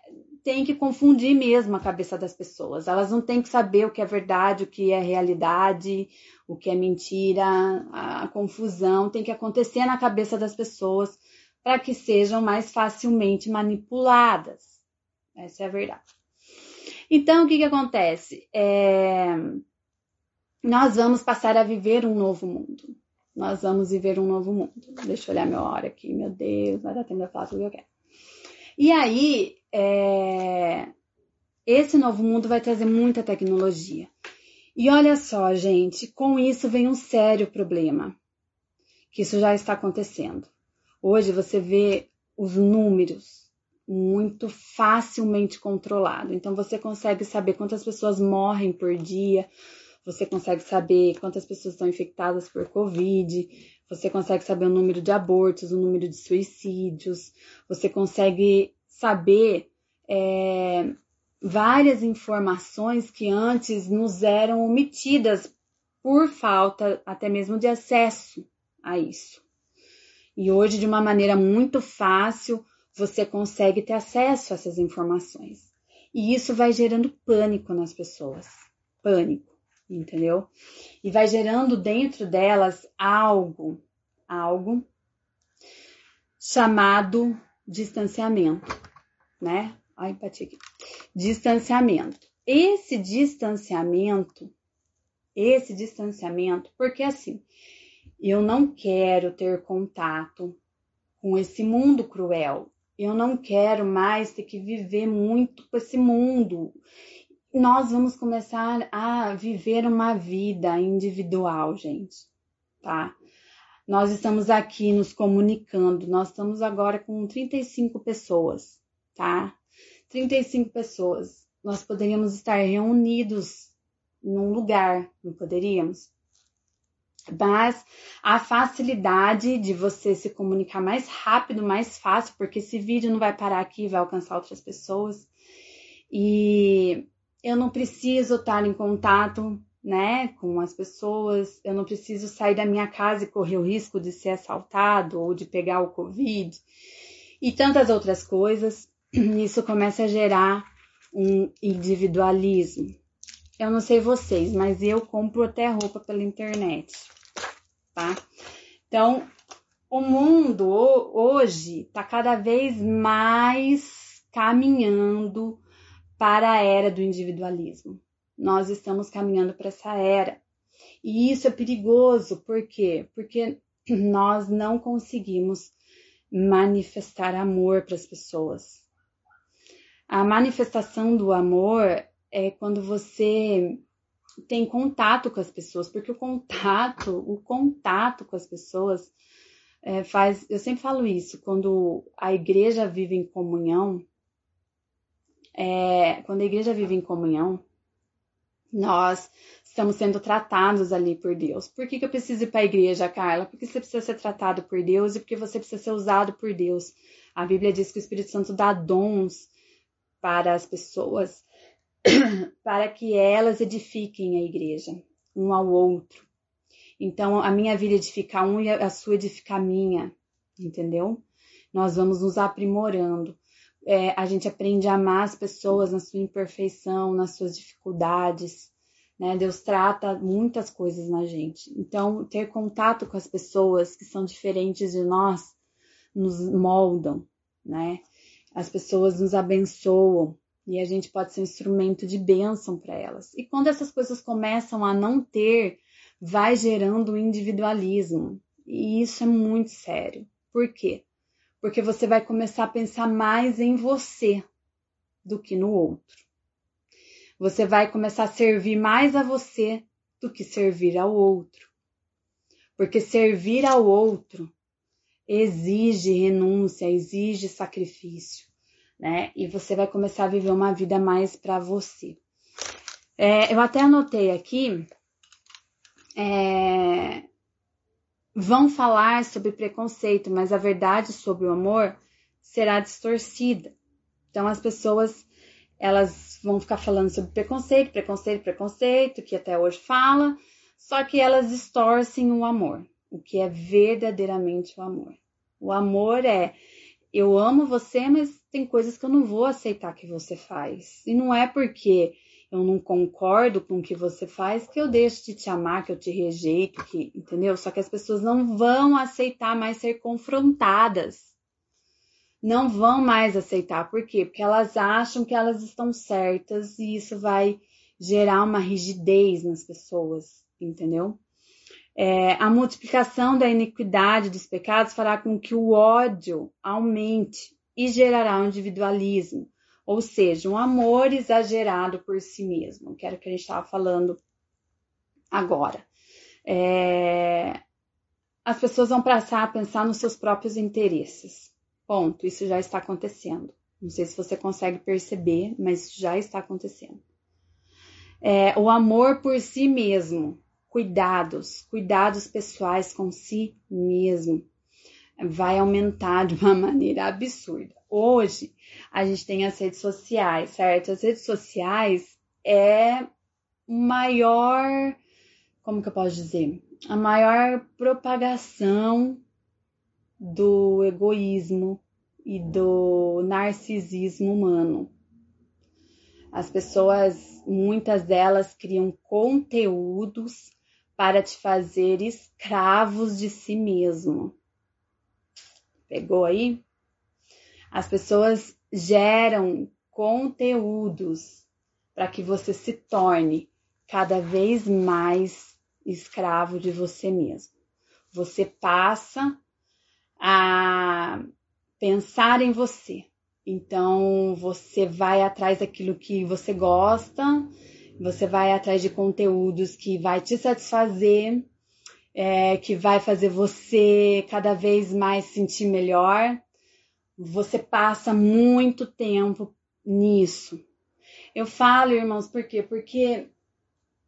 tem que confundir mesmo a cabeça das pessoas. Elas não têm que saber o que é verdade, o que é realidade, o que é mentira. A, confusão tem que acontecer na cabeça das pessoas para que sejam mais facilmente manipuladas. Essa é a verdade. Então, o que, que acontece? É... Nós vamos passar a viver um novo mundo. Nós vamos viver um novo mundo. Deixa eu olhar minha hora aqui. Meu Deus, vai dar tempo de falar tudo que eu quero. E aí, é, esse novo mundo vai trazer muita tecnologia. E olha só, gente, com isso vem um sério problema, que isso já está acontecendo. Hoje você vê os números muito facilmente controlados. Então você consegue saber quantas pessoas morrem por dia, você consegue saber quantas pessoas estão infectadas por Covid, você consegue saber o número de abortos, o número de suicídios, você consegue saber é, várias informações que antes nos eram omitidas por falta até mesmo de acesso a isso. E hoje, de uma maneira muito fácil, você consegue ter acesso a essas informações. E isso vai gerando pânico nas pessoas. Pânico, entendeu? E vai gerando dentro delas algo, algo chamado distanciamento, né? a empatia aqui. Distanciamento. Esse distanciamento, esse distanciamento, porque assim, eu não quero ter contato com esse mundo cruel. Eu não quero mais ter que viver muito com esse mundo. Nós vamos começar a viver uma vida individual, gente, tá? Nós estamos aqui nos comunicando, nós estamos agora com 35 pessoas, tá? 35 pessoas. Nós poderíamos estar reunidos num lugar, não poderíamos? Mas a facilidade de você se comunicar mais rápido, mais fácil, porque esse vídeo não vai parar aqui, vai alcançar outras pessoas. E eu não preciso estar em contato, né, com as pessoas, eu não preciso sair da minha casa e correr o risco de ser assaltado ou de pegar o Covid e tantas outras coisas isso começa a gerar um individualismo. Eu não sei vocês, mas eu compro até roupa pela internet, tá? Então, o mundo hoje está cada vez mais caminhando para a era do individualismo. Nós estamos caminhando para essa era. E isso é perigoso, por quê? Porque nós não conseguimos manifestar amor para as pessoas. A manifestação do amor é quando você tem contato com as pessoas, porque o contato, o contato com as pessoas é, faz. Eu sempre falo isso, quando a igreja vive em comunhão, é, quando a igreja vive em comunhão, nós estamos sendo tratados ali por Deus. Por que, que eu preciso ir para a igreja, Carla? Porque você precisa ser tratado por Deus e porque você precisa ser usado por Deus. A Bíblia diz que o Espírito Santo dá dons para as pessoas, para que elas edifiquem a igreja, um ao outro. Então, a minha vida edificar um e a sua edificar a minha, entendeu? Nós vamos nos aprimorando. É, a gente aprende a amar as pessoas na sua imperfeição, nas suas dificuldades. Né? Deus trata muitas coisas na gente. Então, ter contato com as pessoas que são diferentes de nós nos moldam, né? As pessoas nos abençoam e a gente pode ser um instrumento de bênção para elas. E quando essas coisas começam a não ter, vai gerando individualismo. E isso é muito sério. Por quê? Porque você vai começar a pensar mais em você do que no outro. Você vai começar a servir mais a você do que servir ao outro. Porque servir ao outro exige renúncia, exige sacrifício, né? E você vai começar a viver uma vida mais para você. É, eu até anotei aqui. É, vão falar sobre preconceito, mas a verdade sobre o amor será distorcida. Então as pessoas elas vão ficar falando sobre preconceito, preconceito, preconceito, que até hoje fala, só que elas distorcem o amor o que é verdadeiramente o amor. O amor é eu amo você, mas tem coisas que eu não vou aceitar que você faz. E não é porque eu não concordo com o que você faz que eu deixo de te amar, que eu te rejeito, que, entendeu? Só que as pessoas não vão aceitar mais ser confrontadas. Não vão mais aceitar. Por quê? Porque elas acham que elas estão certas e isso vai gerar uma rigidez nas pessoas, entendeu? É, a multiplicação da iniquidade dos pecados fará com que o ódio aumente e gerará um individualismo, Ou seja, um amor exagerado por si mesmo, que era o que a gente estava falando agora. É... As pessoas vão passar a pensar nos seus próprios interesses. Ponto. Isso já está acontecendo. Não sei se você consegue perceber, mas já está acontecendo. É, o amor por si mesmo, cuidados, cuidados pessoais com si mesmo, vai aumentar de uma maneira absurda. Hoje, a gente tem as redes sociais, certo? As redes sociais é o maior, como que eu posso dizer? A maior propagação do egoísmo e do narcisismo humano. As pessoas, muitas delas, criam conteúdos para te fazer escravos de si mesmo. Pegou aí? As pessoas geram conteúdos para que você se torne cada vez mais escravo de você mesmo. Você passa a pensar em você. Então, você vai atrás daquilo que você gosta, você vai atrás de conteúdos que vai te satisfazer, é, que vai fazer você cada vez mais sentir melhor. Você passa muito tempo nisso. Eu falo, irmãos, por quê? Porque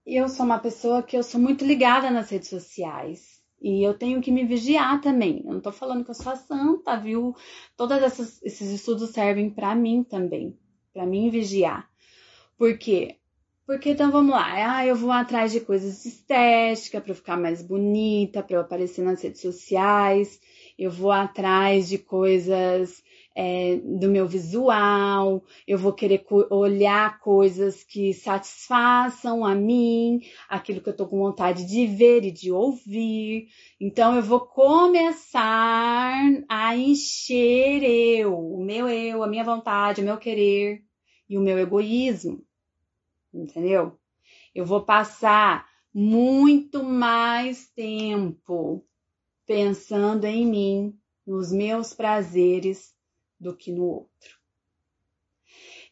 eu sou uma pessoa que eu sou muito ligada nas redes sociais. E eu tenho que me vigiar também. Eu não tô falando que eu sou a santa, viu? Todos esses estudos servem para mim também, para mim vigiar. Por quê? Porque então vamos lá, ah, eu vou atrás de coisas estéticas para ficar mais bonita, para eu aparecer nas redes sociais, eu vou atrás de coisas é, do meu visual, eu vou querer olhar coisas que satisfaçam a mim, aquilo que eu tô com vontade de ver e de ouvir. Então eu vou começar a encher eu, o meu eu, a minha vontade, o meu querer e o meu egoísmo. Entendeu? Eu vou passar muito mais tempo pensando em mim, nos meus prazeres do que no outro.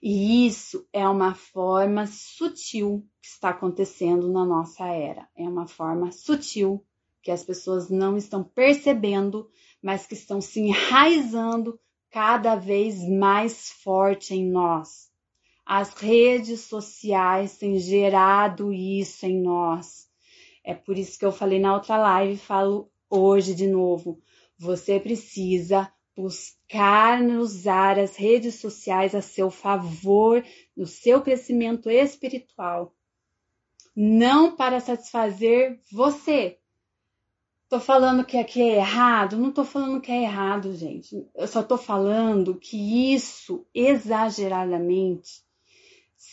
E isso é uma forma sutil que está acontecendo na nossa era. É uma forma sutil que as pessoas não estão percebendo, mas que estão se enraizando cada vez mais forte em nós. As redes sociais têm gerado isso em nós. É por isso que eu falei na outra live, falo hoje de novo. Você precisa buscar usar as redes sociais a seu favor no seu crescimento espiritual, não para satisfazer você. Tô falando que aqui é errado? Não tô falando que é errado, gente. Eu só tô falando que isso exageradamente,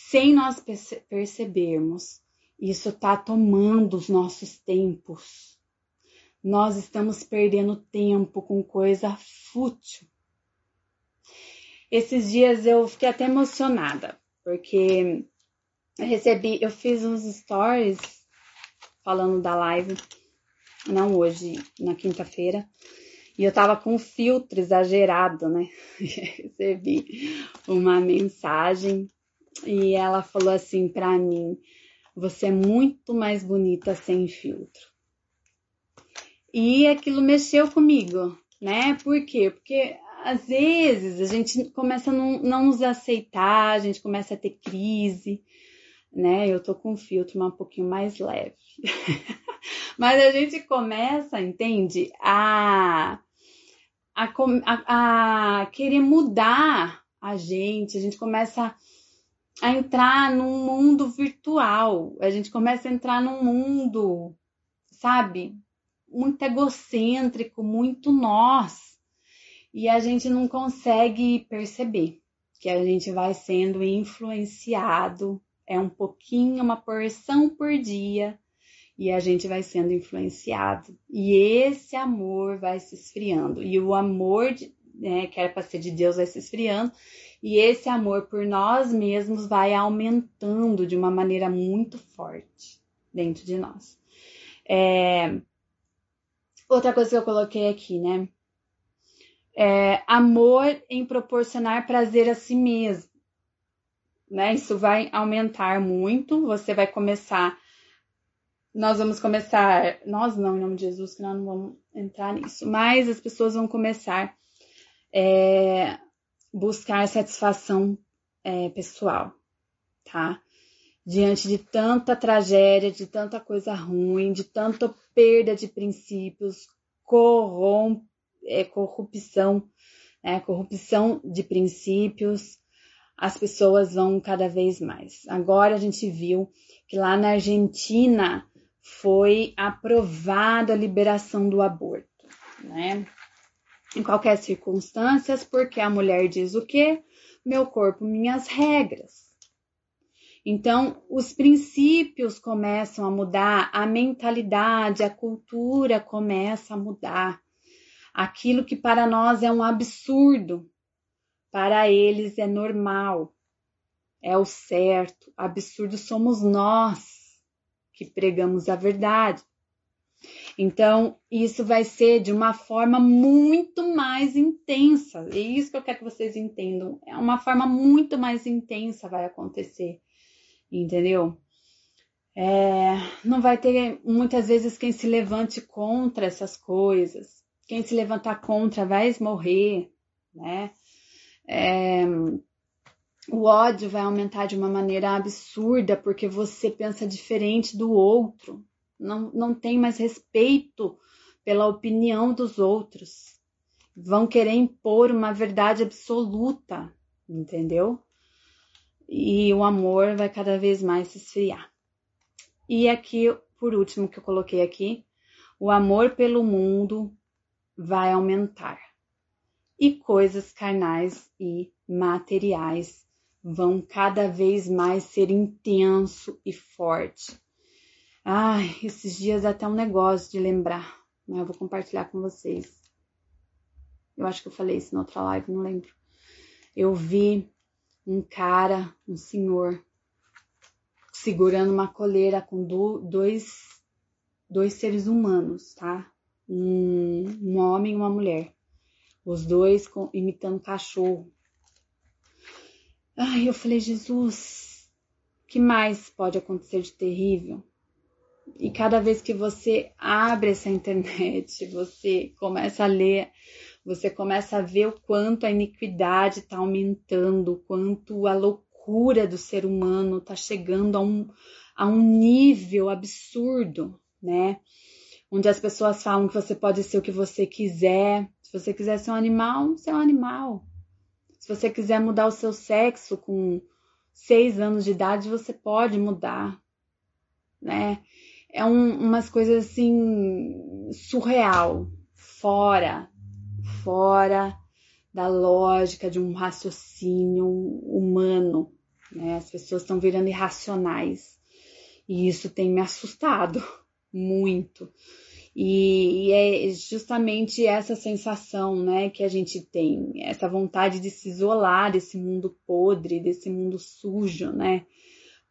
sem nós percebermos, isso tá tomando os nossos tempos nós estamos perdendo tempo com coisa fútil. Esses dias eu fiquei até emocionada, porque eu recebi, eu fiz uns stories falando da live, não hoje, na quinta-feira, e eu tava com um filtro exagerado, né? recebi uma mensagem e ela falou assim para mim: "Você é muito mais bonita sem filtro". E aquilo mexeu comigo, né? Por quê? Porque às vezes a gente começa a não, não nos aceitar, a gente começa a ter crise, né? Eu tô com um filtro um pouquinho mais leve. Mas a gente começa, entende? A, a, a, a querer mudar a gente, a gente começa a entrar num mundo virtual, a gente começa a entrar num mundo, sabe, muito egocêntrico, muito nós. E a gente não consegue perceber que a gente vai sendo influenciado, é um pouquinho, uma porção por dia, e a gente vai sendo influenciado. E esse amor vai se esfriando. E o amor, né, que era para ser de Deus, vai se esfriando. E esse amor por nós mesmos vai aumentando de uma maneira muito forte dentro de nós. É, Outra coisa que eu coloquei aqui, né? É, amor em proporcionar prazer a si mesmo. né? Isso vai aumentar muito. Você vai começar. Nós vamos começar. Nós não, em nome de Jesus, que nós não vamos entrar nisso. Mas as pessoas vão começar é, buscar satisfação é, pessoal, tá? Diante de tanta tragédia, de tanta coisa ruim, de tanta perda de princípios, corrom, é, corrupção, é, corrupção de princípios, as pessoas vão cada vez mais. Agora a gente viu que lá na Argentina foi aprovada a liberação do aborto, né? Em qualquer circunstância, porque a mulher diz o quê? Meu corpo, minhas regras. Então, os princípios começam a mudar, a mentalidade, a cultura começa a mudar. Aquilo que para nós é um absurdo, para eles é normal, é o certo. Absurdo somos nós que pregamos a verdade. Então, isso vai ser de uma forma muito mais intensa. É isso que eu quero que vocês entendam. É uma forma muito mais intensa vai acontecer entendeu? É, não vai ter muitas vezes quem se levante contra essas coisas. Quem se levantar contra vai morrer, né? É, o ódio vai aumentar de uma maneira absurda porque você pensa diferente do outro. Não, não tem mais respeito pela opinião dos outros. Vão querer impor uma verdade absoluta, entendeu? e o amor vai cada vez mais se esfriar. E aqui, por último, que eu coloquei aqui, o amor pelo mundo vai aumentar. E coisas carnais e materiais vão cada vez mais ser intenso e forte. Ai, esses dias é até um negócio de lembrar, mas eu vou compartilhar com vocês. Eu acho que eu falei isso na outra live, não lembro. Eu vi um cara, um senhor, segurando uma coleira com do, dois, dois seres humanos, tá? Um, um homem e uma mulher. Os dois com, imitando cachorro. Ai, eu falei, Jesus, que mais pode acontecer de terrível? E cada vez que você abre essa internet, você começa a ler você começa a ver o quanto a iniquidade está aumentando, o quanto a loucura do ser humano está chegando a um, a um nível absurdo, né? Onde as pessoas falam que você pode ser o que você quiser. Se você quiser ser um animal, você é um animal. Se você quiser mudar o seu sexo com seis anos de idade, você pode mudar, né? É um, umas coisas assim surreal, fora fora da lógica de um raciocínio humano. Né? As pessoas estão virando irracionais. E isso tem me assustado muito. E, e, é justamente essa sensação, né, que a gente tem, essa vontade de se isolar desse mundo podre, desse mundo sujo, né?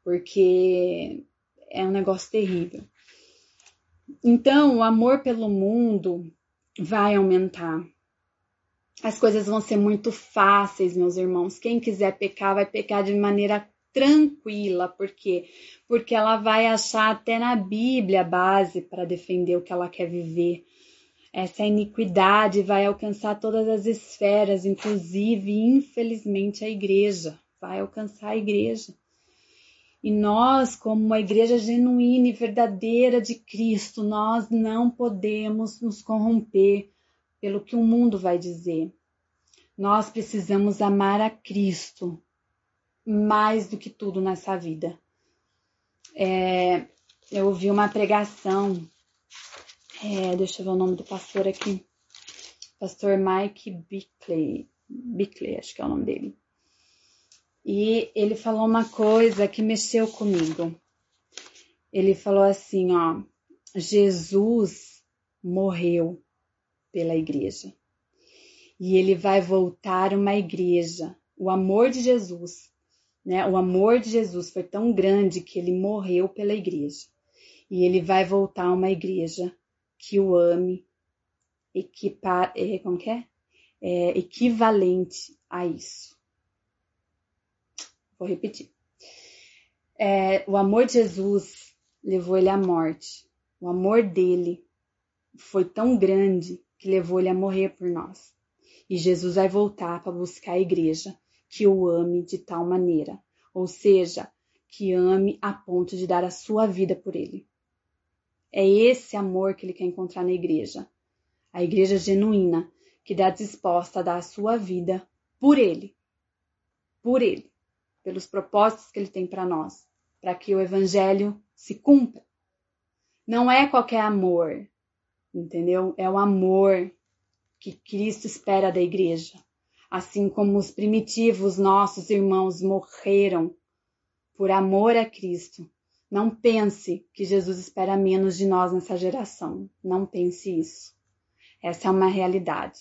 Porque é um negócio terrível. Então, o amor pelo mundo vai aumentar as coisas vão ser muito fáceis, meus irmãos. Quem quiser pecar, vai pecar de maneira tranquila, por quê? Porque ela vai achar até na Bíblia a base para defender o que ela quer viver. Essa iniquidade vai alcançar todas as esferas, inclusive, infelizmente, a igreja. Vai alcançar a igreja. E nós, como uma igreja genuína e verdadeira de Cristo, nós não podemos nos corromper pelo que o mundo vai dizer. Nós precisamos amar a Cristo mais do que tudo nessa vida. É, eu ouvi uma pregação, é, deixa eu ver o nome do pastor aqui, pastor Mike Bickley, Bickley, acho que é o nome dele. E ele falou uma coisa que mexeu comigo. Ele falou assim, ó, Jesus morreu pela igreja. E ele vai voltar uma igreja. O amor de Jesus, né? O amor de Jesus foi tão grande que ele morreu pela igreja. E ele vai voltar uma igreja que o ame, equipar, é, como que é? é equivalente a isso. Vou repetir. É, o amor de Jesus levou ele à morte. O amor dele foi tão grande que levou ele a morrer por nós. E Jesus vai voltar para buscar a igreja que o ame de tal maneira, ou seja, que ame a ponto de dar a sua vida por ele. É esse amor que ele quer encontrar na igreja. A igreja genuína, que dá disposta a dar a sua vida por ele. Por ele. Pelos propósitos que ele tem para nós. Para que o evangelho se cumpra. Não é qualquer amor, entendeu? É o amor que Cristo espera da igreja. Assim como os primitivos nossos irmãos morreram por amor a Cristo. Não pense que Jesus espera menos de nós nessa geração. Não pense isso. Essa é uma realidade.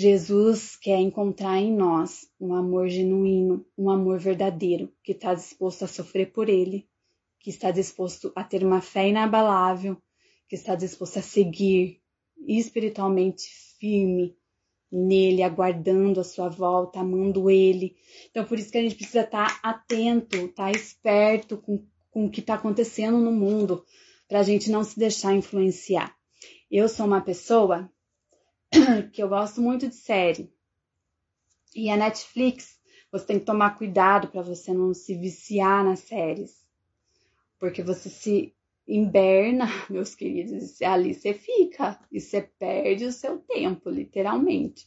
Jesus quer encontrar em nós um amor genuíno, um amor verdadeiro, que está disposto a sofrer por Ele, que está disposto a ter uma fé inabalável, que está disposto a seguir espiritualmente firme nele, aguardando a sua volta, amando ele. Então, por isso que a gente precisa estar tá atento, estar tá esperto com, com o que está acontecendo no mundo, para a gente não se deixar influenciar. Eu sou uma pessoa que eu gosto muito de série. E a Netflix, você tem que tomar cuidado para você não se viciar nas séries. Porque você se inverna, meus queridos, ali você fica e você perde o seu tempo, literalmente.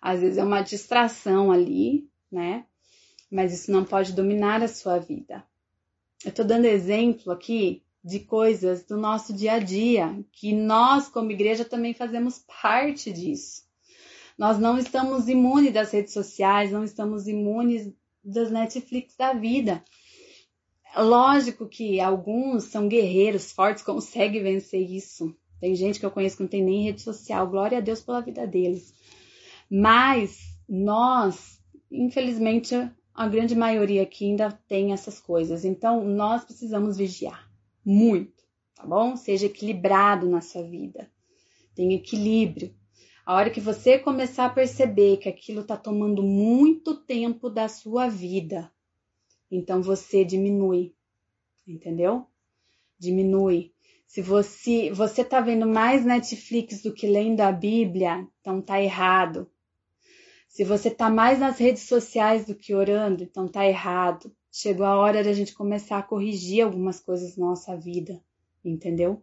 Às vezes é uma distração ali, né? Mas isso não pode dominar a sua vida. Eu tô dando exemplo aqui de coisas do nosso dia a dia, que nós, como igreja, também fazemos parte disso. Nós não estamos imunes das redes sociais, não estamos imunes das Netflix da vida. Lógico que alguns são guerreiros fortes, conseguem vencer isso. Tem gente que eu conheço que não tem nem rede social. Glória a Deus pela vida deles. Mas nós, infelizmente, a grande maioria aqui ainda tem essas coisas. Então, nós precisamos vigiar muito, tá bom? Seja equilibrado na sua vida. Tem equilíbrio. A hora que você começar a perceber que aquilo está tomando muito tempo da sua vida, então você diminui, entendeu? Diminui. Se você você tá vendo mais Netflix do que lendo a Bíblia, então tá errado. Se você tá mais nas redes sociais do que orando, então tá errado. Chegou a hora da gente começar a corrigir algumas coisas na nossa vida, entendeu?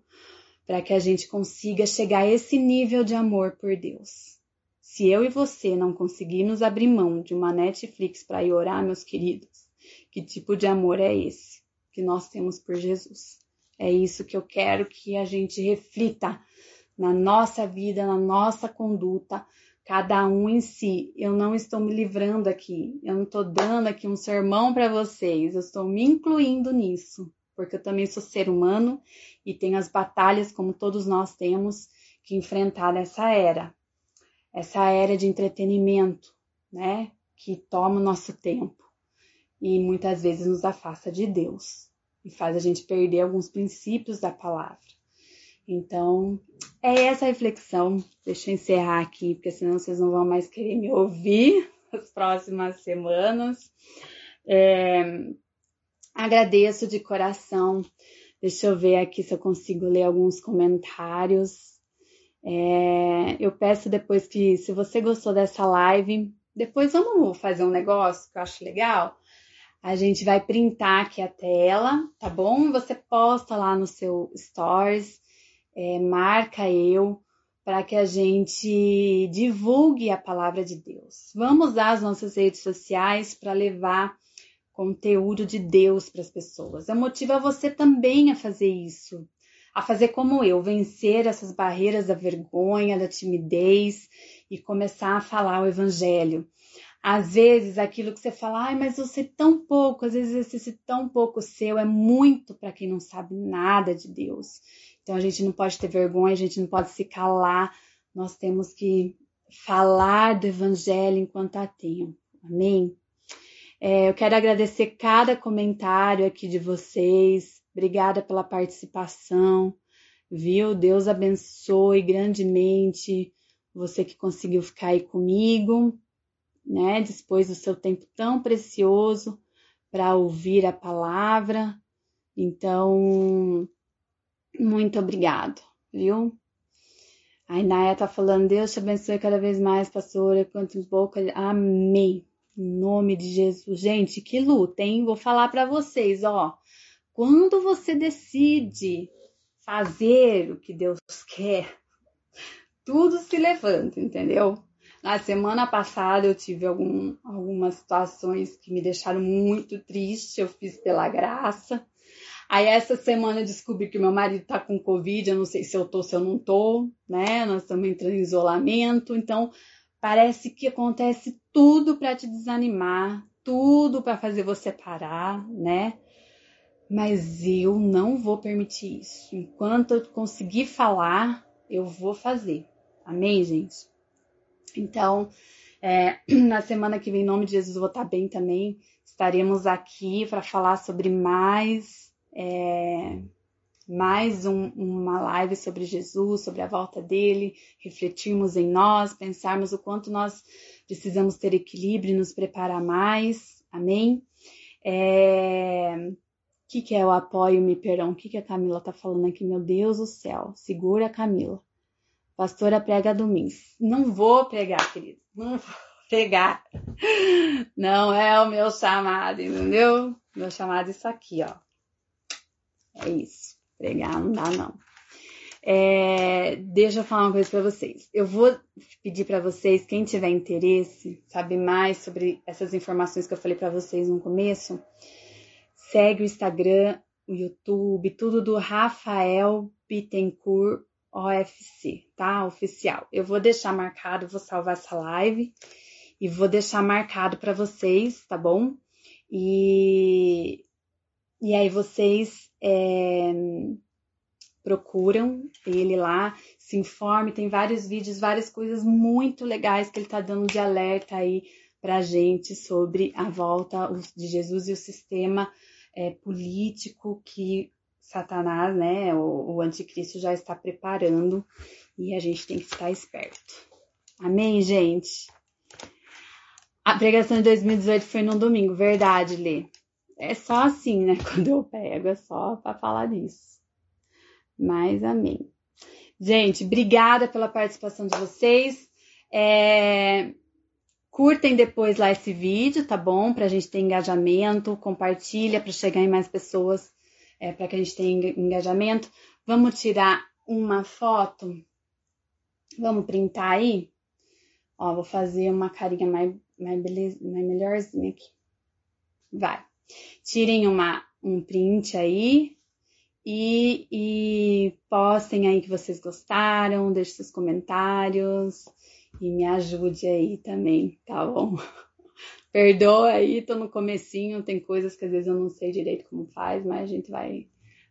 Para que a gente consiga chegar a esse nível de amor por Deus. Se eu e você não conseguirmos abrir mão de uma Netflix para ir orar, meus queridos, que tipo de amor é esse que nós temos por Jesus? É isso que eu quero que a gente reflita na nossa vida, na nossa conduta, cada um em si. Eu não estou me livrando aqui, eu não estou dando aqui um sermão para vocês, eu estou me incluindo nisso, porque eu também sou ser humano e tenho as batalhas, como todos nós temos, que enfrentar nessa era. Essa era de entretenimento, né? Que toma o nosso tempo e muitas vezes nos afasta de Deus e faz a gente perder alguns princípios da palavra. Então, é essa reflexão. Deixa eu encerrar aqui, porque senão vocês não vão mais querer me ouvir nas próximas semanas. É, agradeço de coração. Deixa eu ver aqui se eu consigo ler alguns comentários. É, eu peço depois que, se você gostou dessa live, depois vamos fazer um negócio que eu acho legal. A gente vai printar aqui a tela, tá bom? Você posta lá no seu Stories, é, marca eu, para que a gente divulgue a palavra de Deus. Vamos usar as nossas redes sociais para levar conteúdo de Deus para as pessoas. Eu motivo você também a fazer isso, a fazer como eu, vencer essas barreiras da vergonha, da timidez e começar a falar o evangelho. Às vezes aquilo que você fala, ai, mas eu sei tão pouco, às vezes esse tão pouco seu é muito para quem não sabe nada de Deus. Então a gente não pode ter vergonha, a gente não pode se calar, nós temos que falar do Evangelho enquanto há tempo. Amém? É, eu quero agradecer cada comentário aqui de vocês. Obrigada pela participação, viu? Deus abençoe grandemente você que conseguiu ficar aí comigo né? Dispôs do seu tempo tão precioso para ouvir a palavra. Então, muito obrigado, viu? A Inaya tá falando, Deus te abençoe cada vez mais, pastora, quantos boca. Amém. Em nome de Jesus. Gente, que luta, hein? Vou falar para vocês, ó. Quando você decide fazer o que Deus quer, tudo se levanta, entendeu? Na semana passada eu tive algum, algumas situações que me deixaram muito triste, eu fiz pela graça. Aí essa semana eu descobri que meu marido tá com Covid, eu não sei se eu tô, se eu não tô, né? Nós estamos entrando em isolamento, então Parece que acontece tudo para te desanimar, tudo para fazer você parar, né? Mas eu não vou permitir isso. Enquanto eu conseguir falar, eu vou fazer. Amém, gente? Então, é, na semana que vem, em nome de Jesus, eu vou estar bem também. Estaremos aqui para falar sobre mais é, mais um, uma live sobre Jesus, sobre a volta dele, refletirmos em nós, pensarmos o quanto nós precisamos ter equilíbrio e nos preparar mais. Amém? É... O que, que é o apoio, me? O que, que a Camila tá falando aqui? Meu Deus do céu, segura a Camila. Pastora prega domingo. Não vou pregar, querido. Não vou pregar. Não é o meu chamado, entendeu? Meu chamado é isso aqui, ó. É isso. Pregar não dá, não. É, deixa eu falar uma coisa para vocês. Eu vou pedir para vocês, quem tiver interesse, saber mais sobre essas informações que eu falei para vocês no começo, segue o Instagram, o YouTube, tudo do Rafael Bittencourt OFC, tá? Oficial. Eu vou deixar marcado, vou salvar essa live e vou deixar marcado para vocês, tá bom? E e aí vocês é, procuram ele lá, se informe, tem vários vídeos, várias coisas muito legais que ele está dando de alerta aí pra gente sobre a volta de Jesus e o sistema é, político que Satanás, né, o, o anticristo já está preparando e a gente tem que ficar esperto. Amém, gente? A pregação de 2018 foi no domingo, verdade, Lê é só assim, né? Quando eu pego, é só para falar disso. Mas amém. Gente, obrigada pela participação de vocês. É... Curtem depois lá esse vídeo, tá bom? Para a gente ter engajamento. Compartilha para chegar em mais pessoas, é, para que a gente tenha engajamento. Vamos tirar uma foto. Vamos printar aí. Ó, vou fazer uma carinha mais, mais, beleza, mais melhorzinha aqui. Vai. Tirem uma, um print aí e, e postem aí que vocês gostaram, deixem seus comentários e me ajude aí também, tá bom? Perdoa aí, tô no comecinho, tem coisas que às vezes eu não sei direito como faz, mas a gente vai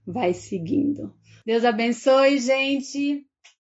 vai seguindo. Deus abençoe, gente.